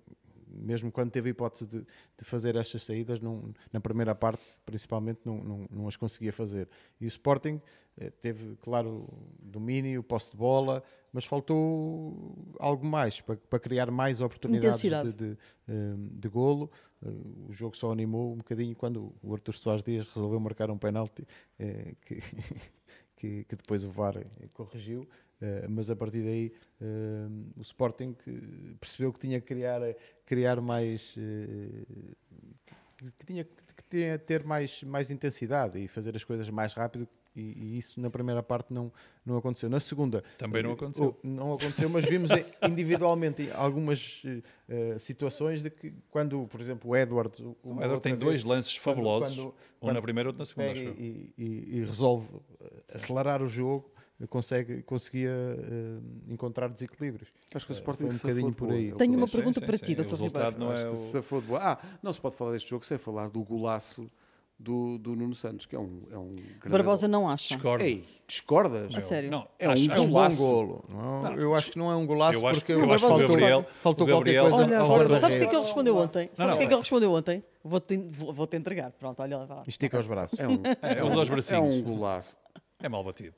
Speaker 4: mesmo quando teve a hipótese de, de fazer estas saídas, não, na primeira parte, principalmente, não, não, não, as conseguia fazer. E o Sporting eh, teve, claro, domínio, posse de bola, mas faltou algo mais para, para criar mais oportunidades de, de, de, ehm, de, golo. Eh, o jogo só animou um bocadinho quando o Artur Soares Dias resolveu marcar um penalti eh, que, que, que depois o VAR corrigiu. Uh, mas a partir daí uh, o Sporting percebeu que tinha que criar, criar mais uh, que tinha que tinha ter mais, mais intensidade e fazer as coisas mais rápido e, e, isso na primeira parte não, não aconteceu. Na segunda
Speaker 3: também não aconteceu.
Speaker 4: não aconteceu, mas vimos individualmente algumas situações de que quando, por exemplo, o Edward,
Speaker 3: o Edward tem dois lances fabulosos, quando, quando, um na primeira e outro na segunda.
Speaker 4: E, e, e, resolve acelerar o jogo consegue, conseguia uh, encontrar desequilíbrios.
Speaker 1: Acho que o eh, Sporting uh, um bocadinho por aí.
Speaker 2: Tenho uma pergunta sim, para sim, ti, doutor Ribeiro.
Speaker 1: Não é o... se de... Ah, não se pode falar deste jogo sem falar do golaço do, do Nuno Santos, que é um, é um
Speaker 2: Barbosa não acha.
Speaker 3: Discordo.
Speaker 1: Ei, discordas?
Speaker 2: A sério?
Speaker 1: Não, é, acho, um, é um bom golo.
Speaker 4: Não, não, eu acho que não é um golaço
Speaker 3: eu
Speaker 4: acho,
Speaker 3: porque eu acho
Speaker 4: faltou,
Speaker 3: Gabriel,
Speaker 4: faltou qualquer coisa
Speaker 2: olha, ao olha, Sabes o que é que ele respondeu ontem? Sabes o que é que ele respondeu ontem? Vou-te vou, vou -te entregar. Pronto, olha lá.
Speaker 4: Estica os braços.
Speaker 1: É um,
Speaker 3: é.
Speaker 1: É um golaço.
Speaker 3: É mal batido.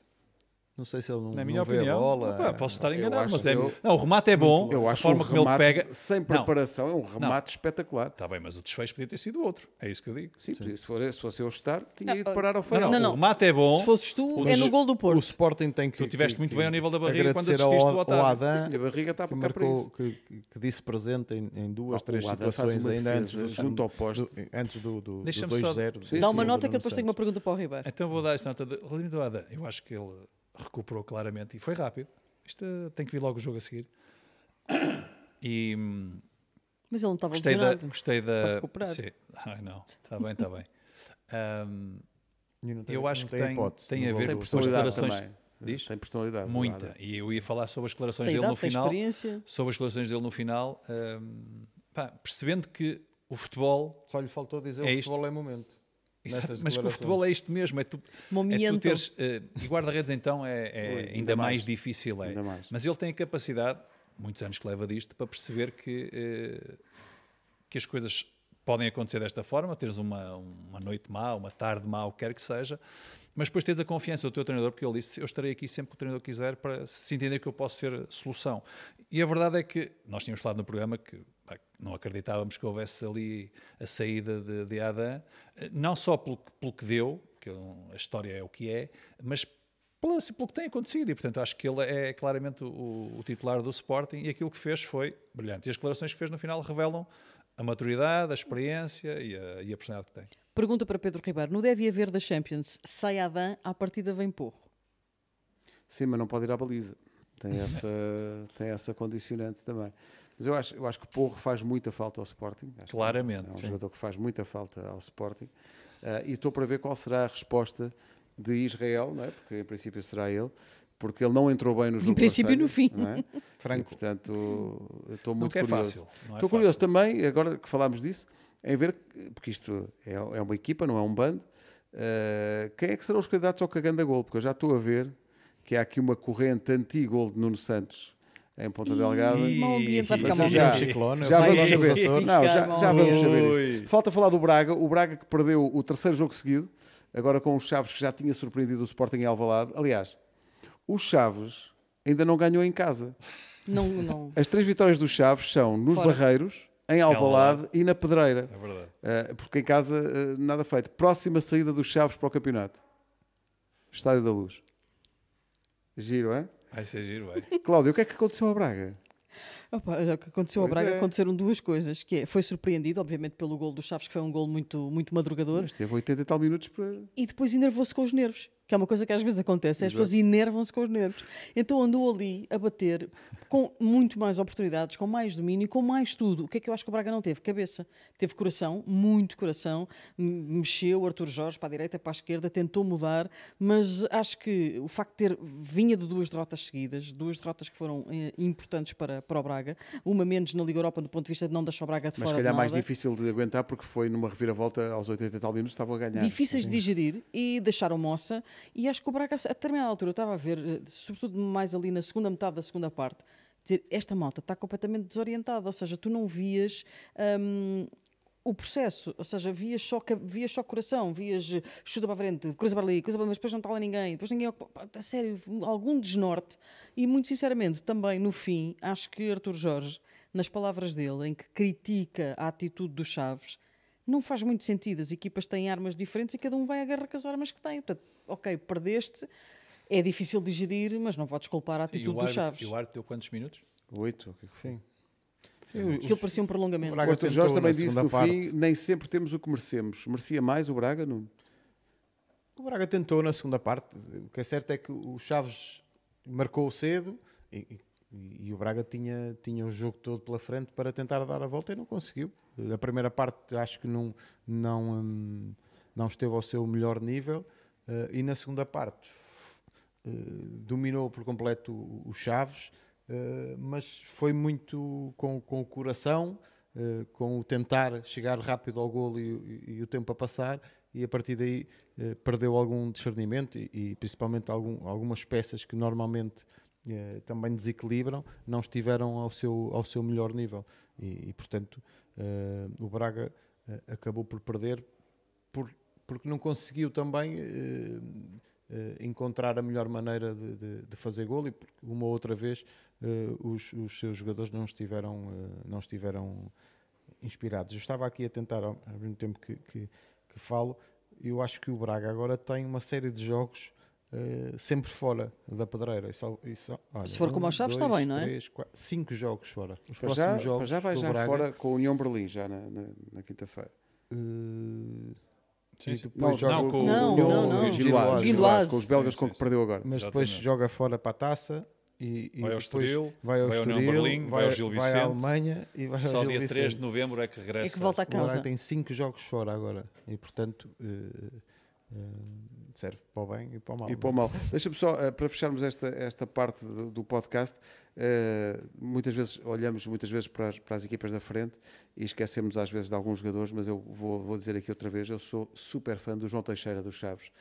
Speaker 4: Não sei se ele não,
Speaker 3: Na minha
Speaker 4: não
Speaker 3: opinião,
Speaker 4: a bola.
Speaker 3: Opa, posso estar enganado, mas é. Eu, não, o remate é bom.
Speaker 1: Eu acho a forma como ele pega. Sem preparação, não, é um remate não. espetacular.
Speaker 3: Está bem, mas o desfecho podia ter sido outro. É isso que eu digo.
Speaker 1: Sim, Sim. Se, for, se fosse eu estar, tinha ido parar ao final.
Speaker 3: Não, não, o remate é bom.
Speaker 2: Se fosses tu, o é no gol do Porto.
Speaker 4: O Sporting tem que.
Speaker 3: Tu tiveste
Speaker 4: que,
Speaker 3: muito bem ao nível da barriga quando assististe ao,
Speaker 4: ao Adam.
Speaker 1: A barriga está
Speaker 4: que marcou, que, que, disse presente em, em duas, três situações ainda antes do,
Speaker 1: junto ao posto.
Speaker 4: Antes do 2-0.
Speaker 2: Dá uma nota que eu depois tenho uma pergunta para o Ribeiro.
Speaker 3: Então vou dar esta nota. Relativamente ao Adam, eu acho que ele recuperou claramente e foi rápido. Isto tem que vir logo o jogo a seguir. E,
Speaker 2: Mas ele não estava
Speaker 3: gostei da, gostei da sim, ai não, está bem, está bem. Um, tem, eu acho que tem, hipótese, tem a ver com as declarações. Também. Diz?
Speaker 1: Tem personalidade.
Speaker 3: Muita. E eu ia falar sobre as declarações dele idade, no final. Sobre as declarações dele no final, um, pá, percebendo que o futebol.
Speaker 4: Só lhe faltou dizer é o futebol isto. é momento.
Speaker 3: Exato, mas que o futebol é isto mesmo, é tu, é tu teres. Uh, e guarda-redes então é, é Ui, ainda, ainda mais, mais difícil. É. Mais. Mas ele tem a capacidade, muitos anos que leva disto, para perceber que uh, que as coisas podem acontecer desta forma, teres uma, uma noite má, uma tarde má, o que quer que seja, mas depois tens a confiança do teu treinador, porque ele disse: Eu estarei aqui sempre que o treinador quiser para se entender que eu posso ser solução. E a verdade é que nós tínhamos falado no programa que não acreditávamos que houvesse ali a saída de, de Adam, não só pelo, pelo que deu, que a história é o que é, mas pelo, pelo que tem acontecido. E, portanto, acho que ele é claramente o, o, titular do Sporting e aquilo que fez foi brilhante. E as declarações que fez no final revelam a maturidade, a experiência e a, e a personalidade que tem.
Speaker 2: Pergunta para Pedro Ribeiro: no deve haver da Champions, sai Adam, à partida vem Porro?
Speaker 1: Sim, mas não pode ir à baliza. Tem essa, tem essa condicionante também. Mas eu acho, eu acho que Porro faz muita falta ao Sporting. Acho
Speaker 3: Claramente.
Speaker 1: É um sim. jogador que faz muita falta ao Sporting. Uh, e estou para ver qual será a resposta de Israel, não é? porque em princípio será ele, porque ele não entrou bem no jogo.
Speaker 2: Em princípio, no fim.
Speaker 1: É? Franco. E, portanto, estou muito
Speaker 3: é
Speaker 1: curioso.
Speaker 3: Fácil, é
Speaker 1: estou curioso também, agora que falámos disso, em ver, porque isto é, é uma equipa, não é um bando, uh, quem é que serão os candidatos ao cagando a gol? Porque eu já estou a ver que há aqui uma corrente anti-gol de Nuno Santos em Ponta Delgada.
Speaker 2: Mau ambiente, vai ficar.
Speaker 1: Já, já vamos saber. Não, já, já vamos saber isso. Falta falar do Braga, o Braga que perdeu o terceiro jogo seguido, agora com os Chaves que já tinha surpreendido o Sporting em Alvalade. Aliás, os Chaves ainda não ganhou em casa.
Speaker 2: Não, não.
Speaker 1: As três vitórias dos Chaves são nos Fora. Barreiros, em Alvalade e na Pedreira.
Speaker 3: É verdade.
Speaker 1: Uh, porque em casa uh, nada feito. Próxima saída dos Chaves para o campeonato. Estádio da Luz. Giro, é?
Speaker 3: Vai ser giro, vai.
Speaker 1: Cláudio, o que é que aconteceu ao Braga?
Speaker 2: Opa, o que aconteceu pois ao Braga é. aconteceram duas coisas, que é, foi surpreendido, obviamente, pelo gol dos Chaves, que foi um gol muito, muito madrugador.
Speaker 1: Mas teve 80 e tal minutos para...
Speaker 2: E depois enervou-se com os nervos que é uma coisa que às vezes acontece, as pessoas enervam-se com os nervos. Então andou ali a bater com muito mais oportunidades, com mais domínio, com mais tudo. O que é que eu acho que o Braga não teve? Cabeça. Teve coração, muito coração, mexeu Arthur Jorge para a direita, para a esquerda, tentou mudar, mas acho que o facto de ter vinha de duas derrotas seguidas, duas derrotas que foram eh, importantes para, para o Braga, uma menos na Liga Europa do ponto de vista de não deixar o Braga de
Speaker 1: mas
Speaker 2: fora
Speaker 1: Mas calhar
Speaker 2: mais
Speaker 1: difícil de aguentar porque foi numa reviravolta aos 80 e tal minutos, estavam a ganhar.
Speaker 2: Difíceis de digerir e deixaram moça e acho que o Braga, a determinada altura, eu estava a ver, eh, sobretudo mais ali na segunda metade da segunda parte, dizer, esta malta está completamente desorientada, ou seja, tu não vias hum, o processo, ou seja, vias só, vias só coração, vias eh, chuta para a frente, cruza para ali, cruza para ali, mas depois não está lá ninguém, depois ninguém, a sério, algum desnorte. E muito sinceramente, também no fim, acho que Arthur Jorge, nas palavras dele, em que critica a atitude dos Chaves, não faz muito sentido. As equipas têm armas diferentes e cada um vai à guerra com as armas que tem. Portanto, ok, perdeste, é difícil digerir, mas não podes culpar a atitude dos Chaves.
Speaker 3: E o árbitro deu quantos minutos?
Speaker 1: Oito,
Speaker 2: sim. Sim, Aquilo parecia um prolongamento.
Speaker 1: O Braga o Jorge também disse no parte. fim, nem sempre temos o que merecemos. Merecia mais o Braga? Não?
Speaker 4: O Braga tentou na segunda parte. O que é certo é que o Chaves marcou cedo e, e, o Braga tinha, tinha o jogo todo pela frente para tentar dar a volta e não conseguiu. A primeira parte acho que não, não, hum, não esteve ao seu melhor nível uh, e na segunda parte uh, dominou por completo o, Chaves, uh, mas foi muito com, com o coração, com o tentar chegar rápido ao golo e, e, e, o tempo a passar e a partir daí perdeu algum discernimento e, e principalmente algum, algumas peças que normalmente eh, também desequilibram, não estiveram ao seu, ao seu melhor nível. E, e portanto, uh, o Braga uh, acabou por perder por, porque não conseguiu também encontrar a melhor maneira de, de, de, fazer gol e porque uma outra vez os, os, seus jogadores não estiveram, não estiveram inspirados. Eu estava aqui a tentar, ao mesmo tempo que, que, que falo, eu acho que o Braga agora tem uma série de jogos Uh, sempre fora da pedreira. Isso, isso,
Speaker 2: olha, Se for um, como aos Chaves, está bem, não é?
Speaker 4: Três, quatro, cinco jogos fora.
Speaker 1: Os para próximos já, jogos. já vai já Braga, fora com o União Berlim, já na, na, na quinta-feira.
Speaker 3: Uh,
Speaker 1: Sim, não,
Speaker 2: joga não, com não, o, não, não.
Speaker 1: Gilloise, com os belgas sim, sim, com que perdeu agora.
Speaker 4: Mas depois joga fora para a taça e,
Speaker 3: e vai ao Estoril,
Speaker 4: vai ao,
Speaker 3: vai
Speaker 4: ao
Speaker 3: Berlim, vai, ao Gil Vicente.
Speaker 4: Vai à Alemanha e vai
Speaker 3: Só
Speaker 4: ao
Speaker 3: Gil
Speaker 4: dia
Speaker 3: Vicente. 3 de novembro é que regressa.
Speaker 2: É que volta a casa.
Speaker 4: tem cinco jogos fora agora e portanto uh, uh, serve para o bem e para o mal.
Speaker 1: E para o mal. Deixa-me só, uh, para fecharmos esta, esta parte do, do podcast, uh, muitas vezes olhamos muitas vezes para as, para as, equipas da frente e esquecemos às vezes de alguns jogadores, mas eu vou, vou dizer aqui outra vez, eu sou super fã do João Teixeira dos Chaves.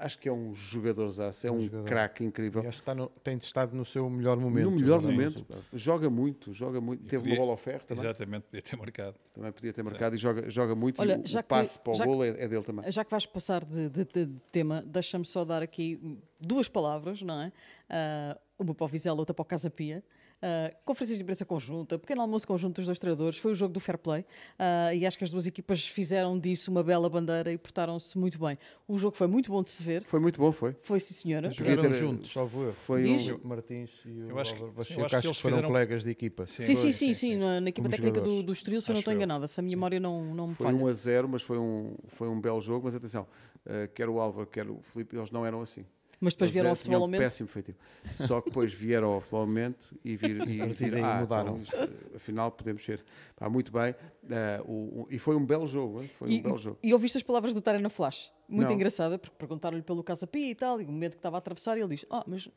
Speaker 1: Acho que é um jogador é um, um craque incrível.
Speaker 4: E acho que está no, tem estado no seu melhor momento.
Speaker 1: No melhor momento. Joga muito, joga muito. Teve podia, uma bola oferta também.
Speaker 3: Exatamente, podia ter marcado.
Speaker 1: Também podia ter marcado e joga, joga muito. Olha, e o, o passe para o golo é, é, dele também.
Speaker 2: Já que vais passar de, de, de, de tema, deixa-me só dar aqui duas palavras, não é? Uh, uma para o Vizela, outra para o Casa Pia. Uh, conferências de imprensa conjunta, pequeno almoço conjunto dos dois treinadores, foi o jogo do fair play uh, e acho que as duas equipas fizeram disso uma bela bandeira e portaram-se muito bem. O jogo foi muito bom de se ver.
Speaker 1: Foi muito bom, foi.
Speaker 2: Foi, sim, senhora.
Speaker 4: Jogaram ter... juntos, salvo eu. Foi Diz? o Martins e o eu acho que, Álvaro sim, eu acho que, eles foram fizeram... colegas de equipa.
Speaker 2: Sim, sim, sim, sim, sim na, na, equipa técnica do, do Estoril, se eu não estou enganada, se a minha memória não, não me
Speaker 1: foi
Speaker 2: falha.
Speaker 1: Foi 1 a 0, mas foi um, foi um belo jogo, mas atenção, uh, quer o Álvaro, quer o Felipe, eles não eram assim.
Speaker 2: Mas depois vieram ao futebol
Speaker 1: um péssimo feitiço. Só que depois vieram ao futebol momento e, vir, e, vir, ah, mudaram. Então, isto, afinal, podemos ser. Pá, muito bem. Uh, o, o, e foi um belo jogo. Foi
Speaker 2: e,
Speaker 1: um belo jogo.
Speaker 2: E ouviste as palavras do Tarena Flash? Muito Não. engraçada, porque perguntaram-lhe pelo Casa Pia e tal, e o momento que estava a atravessar, e ele diz: Ah, mas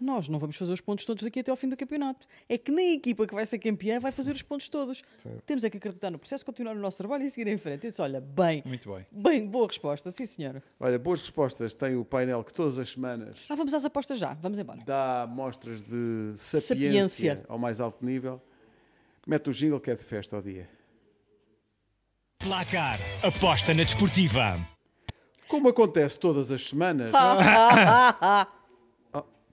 Speaker 2: nós não vamos fazer os pontos todos daqui até ao fim do campeonato. É que nem a equipa que vai ser campeã vai fazer os pontos todos. Foi. Temos é que acreditar no processo, continuar o nosso trabalho e seguir em frente. Eu disse, olha, bem,
Speaker 3: Muito bem.
Speaker 2: bem, boa resposta, sim senhora.
Speaker 1: Olha, boas respostas. Tem o painel que todas as semanas...
Speaker 2: Ah, vamos às apostas já, vamos embora.
Speaker 1: Dá mostras de sapiência, sapiência. ao mais alto nível. Mete o jingle que é de festa ao dia.
Speaker 5: Placar, aposta na desportiva.
Speaker 1: Como acontece todas as semanas...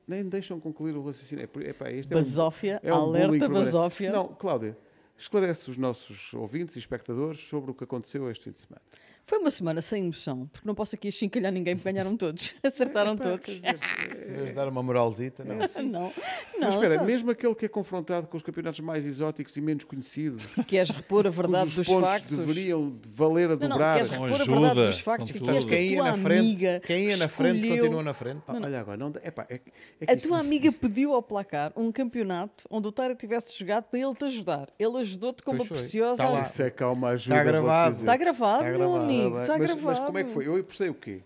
Speaker 1: nem deixam concluir o raciocínio. É, epá, este
Speaker 2: basófia,
Speaker 1: é um, é um
Speaker 2: alerta basófia.
Speaker 1: Não, Cláudia, esclarece os nossos ouvintes e espectadores sobre o que aconteceu este fim de semana.
Speaker 2: Foi uma semana sem emoção, porque não posso aqui achincalhar ninguém, porque ganharam todos. Acertaram todos.
Speaker 4: Dizer, dar uma moralzita, não?
Speaker 2: Assim. não,
Speaker 1: não. Mas espera, mesmo aquele que é confrontado com os campeonatos mais exóticos e menos conhecidos.
Speaker 2: Queres repor a verdade dos
Speaker 1: pontos
Speaker 2: factos.
Speaker 1: deveriam de valer a
Speaker 2: não,
Speaker 1: dobrar.
Speaker 2: Não, queres repor ajuda, a verdade dos factos que, que esta quem ia na frente,
Speaker 4: Quem ia na frente continua na frente.
Speaker 1: Não, olha agora, não, epá, é,
Speaker 2: é a tua amiga pediu ao placar um campeonato onde o Tária tivesse jogado para ele te ajudar. Ele ajudou-te com uma preciosa.
Speaker 1: Tá Isso é calma ajuda.
Speaker 2: Está gravado. Está gravado, meu amigo. Está gravado.
Speaker 1: Mas como é que foi? Eu apostei o quê?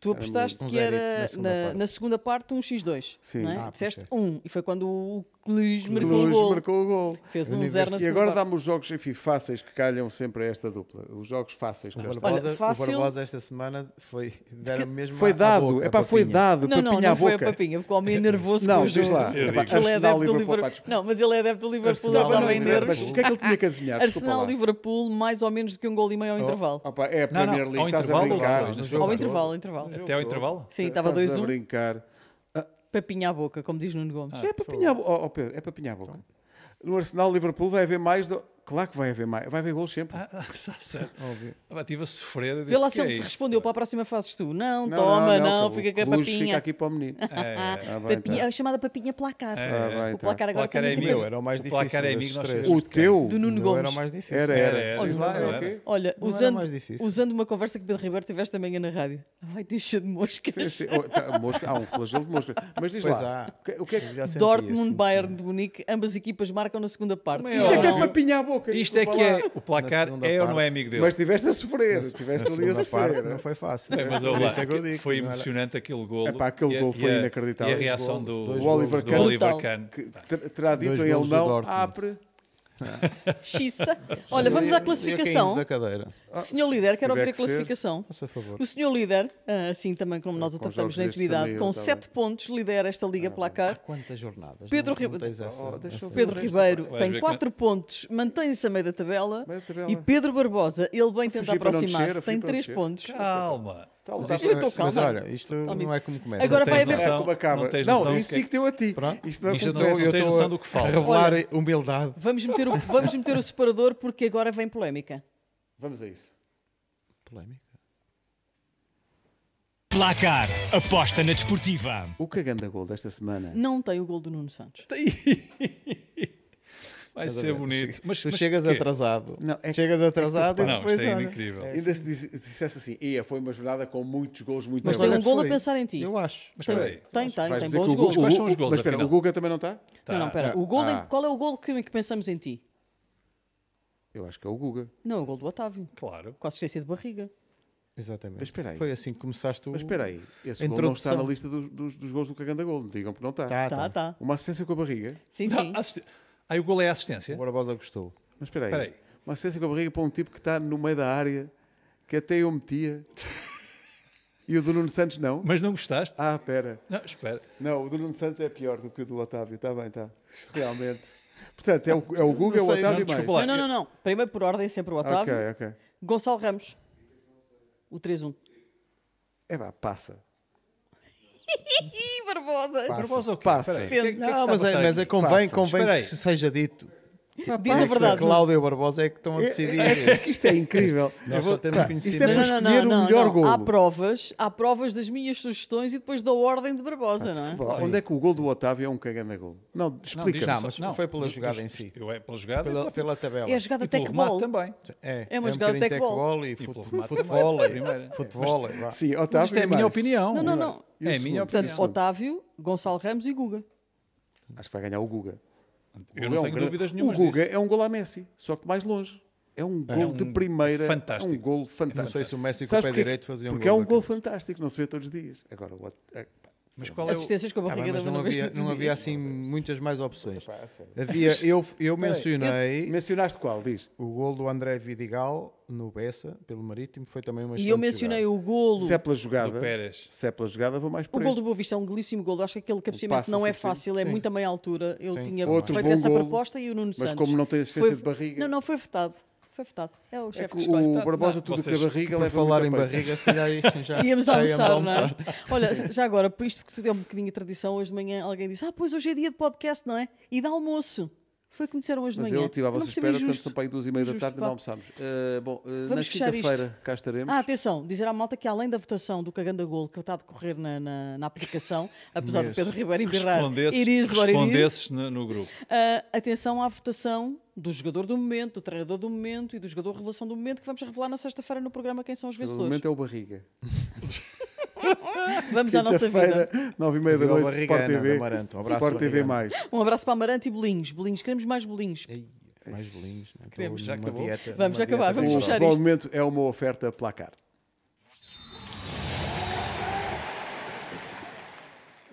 Speaker 2: Tu apostaste que era na segunda, na, segunda parte um X2. Sim. Não é? Ah, Disseste um. E foi quando o Cluj marcou o gol.
Speaker 1: marcou o gol.
Speaker 2: Fez um zero na
Speaker 1: E agora dá-me os jogos enfim, fáceis que calham sempre a esta dupla. Os jogos fáceis.
Speaker 4: O Barbosa, Olha, fácil... o Barbosa esta semana foi deram mesmo
Speaker 1: Foi dado. É pá, foi dado.
Speaker 2: Não, não, não foi a papinha. Porque o homem é nervoso
Speaker 1: não, com o jogo. Lá.
Speaker 2: Ele é adepto do Liverpool. Não, mas ele é adepto do Liverpool. Estava em nervos.
Speaker 1: O que é que ele tinha que adivinhar?
Speaker 2: Arsenal-Liverpool, mais ou menos do que um gol e meio ao oh, intervalo.
Speaker 1: É a Premier League. Estás a brincar.
Speaker 2: Ao intervalo, intervalo.
Speaker 3: Até ao intervalo?
Speaker 2: Sim, estava 2-1.
Speaker 1: Estás a brincar
Speaker 2: papinha à boca, como diz Nuno Gomes.
Speaker 1: Ah, é papinha à boca. Oh, Pedro, é papinha à boca. No Arsenal, Liverpool vai haver mais. Do... Claro que vai haver mais. Vai haver gols sempre.
Speaker 3: Ah, certo. Óbvio. Ah, estive a sofrer.
Speaker 2: Vê lá se ele é respondeu para a próxima fazes tu. Não, não toma, não, não, não fica com a papinha.
Speaker 1: Fica aqui para o menino.
Speaker 2: É, é. Ah, papinha, a chamada papinha placar. É,
Speaker 1: ah,
Speaker 2: o placar agora
Speaker 3: placar é
Speaker 4: amigo. Era o mais difícil. O placar é amigo.
Speaker 1: O teu?
Speaker 2: Do Nuno Gomes.
Speaker 4: Era o mais difícil.
Speaker 1: Era, era.
Speaker 2: Olha. Olha usando, usando uma conversa que Pedro Ribeiro tiveste também na rádio. Vai, deixa de moscas. Sim,
Speaker 1: sim. Oh, tá, mosca, há um flagelo de moscas. Mas diz lá. O que é
Speaker 2: que... Dortmund, Bayern de Munique, ambas equipas marcam na segunda parte.
Speaker 1: Isto é que é papinha à boca.
Speaker 3: Isto é que é o placar é ou não é amigo dele?
Speaker 1: Mas estiveste a sofrer, estiveste ali a sofrer.
Speaker 4: Não foi fácil.
Speaker 3: É, mas olha, é foi emocionante aquele golo.
Speaker 1: É pá, aquele golo foi inacreditável.
Speaker 3: E a reação do,
Speaker 1: Oliver Kahn, que terá dito em alemão, apre
Speaker 2: Xissa. Olha, vamos à classificação.
Speaker 4: Da cadeira.
Speaker 2: Ah, senhor líder, quero ouvir a classificação.
Speaker 4: O
Speaker 2: senhor líder, assim também como nós o tratamos na atividade, com 7 pontos, lidera esta Liga ah, Placar.
Speaker 4: Quantas jornadas?
Speaker 2: Pedro, Ribeiro, oh, Pedro Ribeiro tem 4 pontos, mantém-se a meio da tabela. E Pedro Barbosa, ele bem tenta aproximar-se, tem 3 pontos.
Speaker 3: Calma.
Speaker 4: Mas isto, eu estou calma. Mas olha, isto não é como começa.
Speaker 2: Agora vai haver.
Speaker 1: É como acaba. Não, não isso digo-teu a ti. Pronto. Isto não é
Speaker 3: isto como não, eu estou do que fala.
Speaker 4: a revelar olha, humildade.
Speaker 2: Vamos meter, o, vamos meter o separador porque agora vem polémica.
Speaker 1: Vamos a isso.
Speaker 4: Polémica?
Speaker 5: Placar, aposta na desportiva.
Speaker 1: O cagando a gol desta semana.
Speaker 2: Não tem o gol do Nuno Santos.
Speaker 3: Tem. Vai ser bonito.
Speaker 4: Mas, tu mas chegas atrasado. Não, é, chegas atrasado é
Speaker 3: e depois. Não, é incrível.
Speaker 1: É Ainda se dissesse assim, ia, foi uma jornada com muitos gols muito
Speaker 2: Mas tem um gol a pensar em ti.
Speaker 4: Eu acho.
Speaker 3: Mas espera aí.
Speaker 2: Tem, tem, tem bons gols.
Speaker 3: Quais são os gols?
Speaker 1: Mas espera, o Guga também não está?
Speaker 2: Tá. Não, não, espera. O gol ah. qual é o gol que, que pensamos em ti?
Speaker 1: Eu acho que é o Guga.
Speaker 2: Não, é o gol do Otávio.
Speaker 3: Claro.
Speaker 2: Com a assistência de barriga.
Speaker 4: Exatamente.
Speaker 1: Mas espera aí.
Speaker 4: Foi assim que começaste o...
Speaker 1: Mas espera aí. Esse gol não está na lista dos, dos, dos gols do Caganda Gol. Digam que não está.
Speaker 2: Tá, tá, tá.
Speaker 1: Uma assistência com a barriga.
Speaker 2: Sim, sim.
Speaker 3: Aí o gol é assistência?
Speaker 4: O Barbosa gostou.
Speaker 1: Mas espera aí. aí. Uma assistência com a barriga para um tipo que está no meio da área, que até eu metia. E o do Nuno Santos não?
Speaker 3: Mas não gostaste?
Speaker 1: Ah, espera.
Speaker 3: Não, espera.
Speaker 1: Não, o do Nuno Santos é pior do que o do Otávio. Está bem, está. Isto realmente. Portanto, é o, é o Guga, é o Otávio não, mais.
Speaker 2: Não, não, não, não. Primeiro por ordem, sempre o Otávio. Ok, ok. Gonçalo Ramos. O 3-1.
Speaker 1: É pá, passa.
Speaker 2: Barbosa.
Speaker 3: Passa. Barbosa o quê?
Speaker 1: Passa.
Speaker 3: Que é que
Speaker 4: não, mas, é, mas é, convém, convém que seja dito.
Speaker 2: Diz a verdade.
Speaker 4: Cláudio e Barbosa é que estão a decidir. É,
Speaker 1: é, que isto é incrível.
Speaker 4: Nós só temos conhecido.
Speaker 1: Isto é para escolher não, não, não, o melhor gol.
Speaker 2: Há provas, há provas das minhas sugestões e depois da ordem de Barbosa, ah, não
Speaker 1: é? Onde é que o gol do Otávio é um cagando gol? Não, explica.
Speaker 4: Não, mas não foi pela jogada em si.
Speaker 3: É pela jogada?
Speaker 4: Pela, pela tabela.
Speaker 2: É a jogada tech-ball.
Speaker 3: também.
Speaker 4: É, é uma jogada tech-ball. e futebol. Futebol.
Speaker 1: Sim, Otávio
Speaker 3: Isto é a minha opinião.
Speaker 2: Não, não, não.
Speaker 3: É a minha opinião.
Speaker 2: Portanto, Otávio, Gonçalo Ramos e Guga.
Speaker 1: Acho que vai ganhar o Guga.
Speaker 3: Eu não é tenho um, dúvidas nenhuma.
Speaker 1: O Guga disso. é um gol a Messi, só que mais longe. É um gol é um de primeira.
Speaker 3: Fantástico.
Speaker 1: É um gol fantástico.
Speaker 4: Não sei se o Messi com o pé direito fazia um
Speaker 1: Porque
Speaker 4: gol.
Speaker 1: Porque é um gol fantástico, não se vê todos os dias. Agora, o,
Speaker 2: mas qual é Assistências com a barriga ah,
Speaker 4: não, havia, não havia assim muitas mais opções. Havia, eu, eu mencionei.
Speaker 1: Eu, mencionaste qual? Diz.
Speaker 4: O gol do André Vidigal no Bessa, pelo Marítimo, foi também uma
Speaker 2: E eu mencionei
Speaker 4: jogada.
Speaker 2: o golo.
Speaker 1: Se é pela jogada.
Speaker 3: Do Pérez.
Speaker 1: Se é pela jogada, vou mais por
Speaker 2: O gol do Boa Vista é um belíssimo gol. Acho que aquele cabeceamento não é fácil, sim. é muito a meia altura. Eu sim. tinha Outro feito essa golo, proposta e o Nuno Santos.
Speaker 1: Mas como não tem assistência foi... de barriga.
Speaker 2: Não, não, foi votado foi votado. É o chefe
Speaker 1: é que, o Barbosa, tudo que é barriga,
Speaker 4: leva falar em barriga, se calhar já
Speaker 2: íamos almoçar, almoçar, não é? Olha, já agora, por isto que tudo é um bocadinho de tradição, hoje de manhã alguém disse: Ah, pois hoje é dia de podcast, não é? E de almoço. Foi como disseram hoje de manhã.
Speaker 1: Mas eu estive à vossa espera, portanto são para aí duas e meia da tarde e não almoçámos. Uh, bom, uh, na quinta-feira cá estaremos.
Speaker 2: Ah, atenção, dizer à malta que além da votação do Caganda Gol que está a decorrer na, na, na aplicação, apesar do Pedro Ribeiro embirrar,
Speaker 3: respondesses no, no grupo.
Speaker 2: Uh, atenção à votação do jogador do momento, do treinador do momento e do jogador revelação do momento que vamos revelar na sexta-feira no programa Quem são os Vencedores. O
Speaker 1: momento é o Barriga.
Speaker 2: Vamos à nossa vida.
Speaker 1: Nove e meia da noite, Sport TV.
Speaker 4: Amaranto. Um abraço
Speaker 1: Sport TV+. Mais.
Speaker 2: Um abraço para Amarante e bolinhos. Bolinhos, queremos mais bolinhos.
Speaker 4: Ei, mais bolinhos.
Speaker 2: Queremos. Já
Speaker 3: acabou.
Speaker 2: Dieta, vamos acabar, vamos fechar isto.
Speaker 1: O momento é uma oferta placar.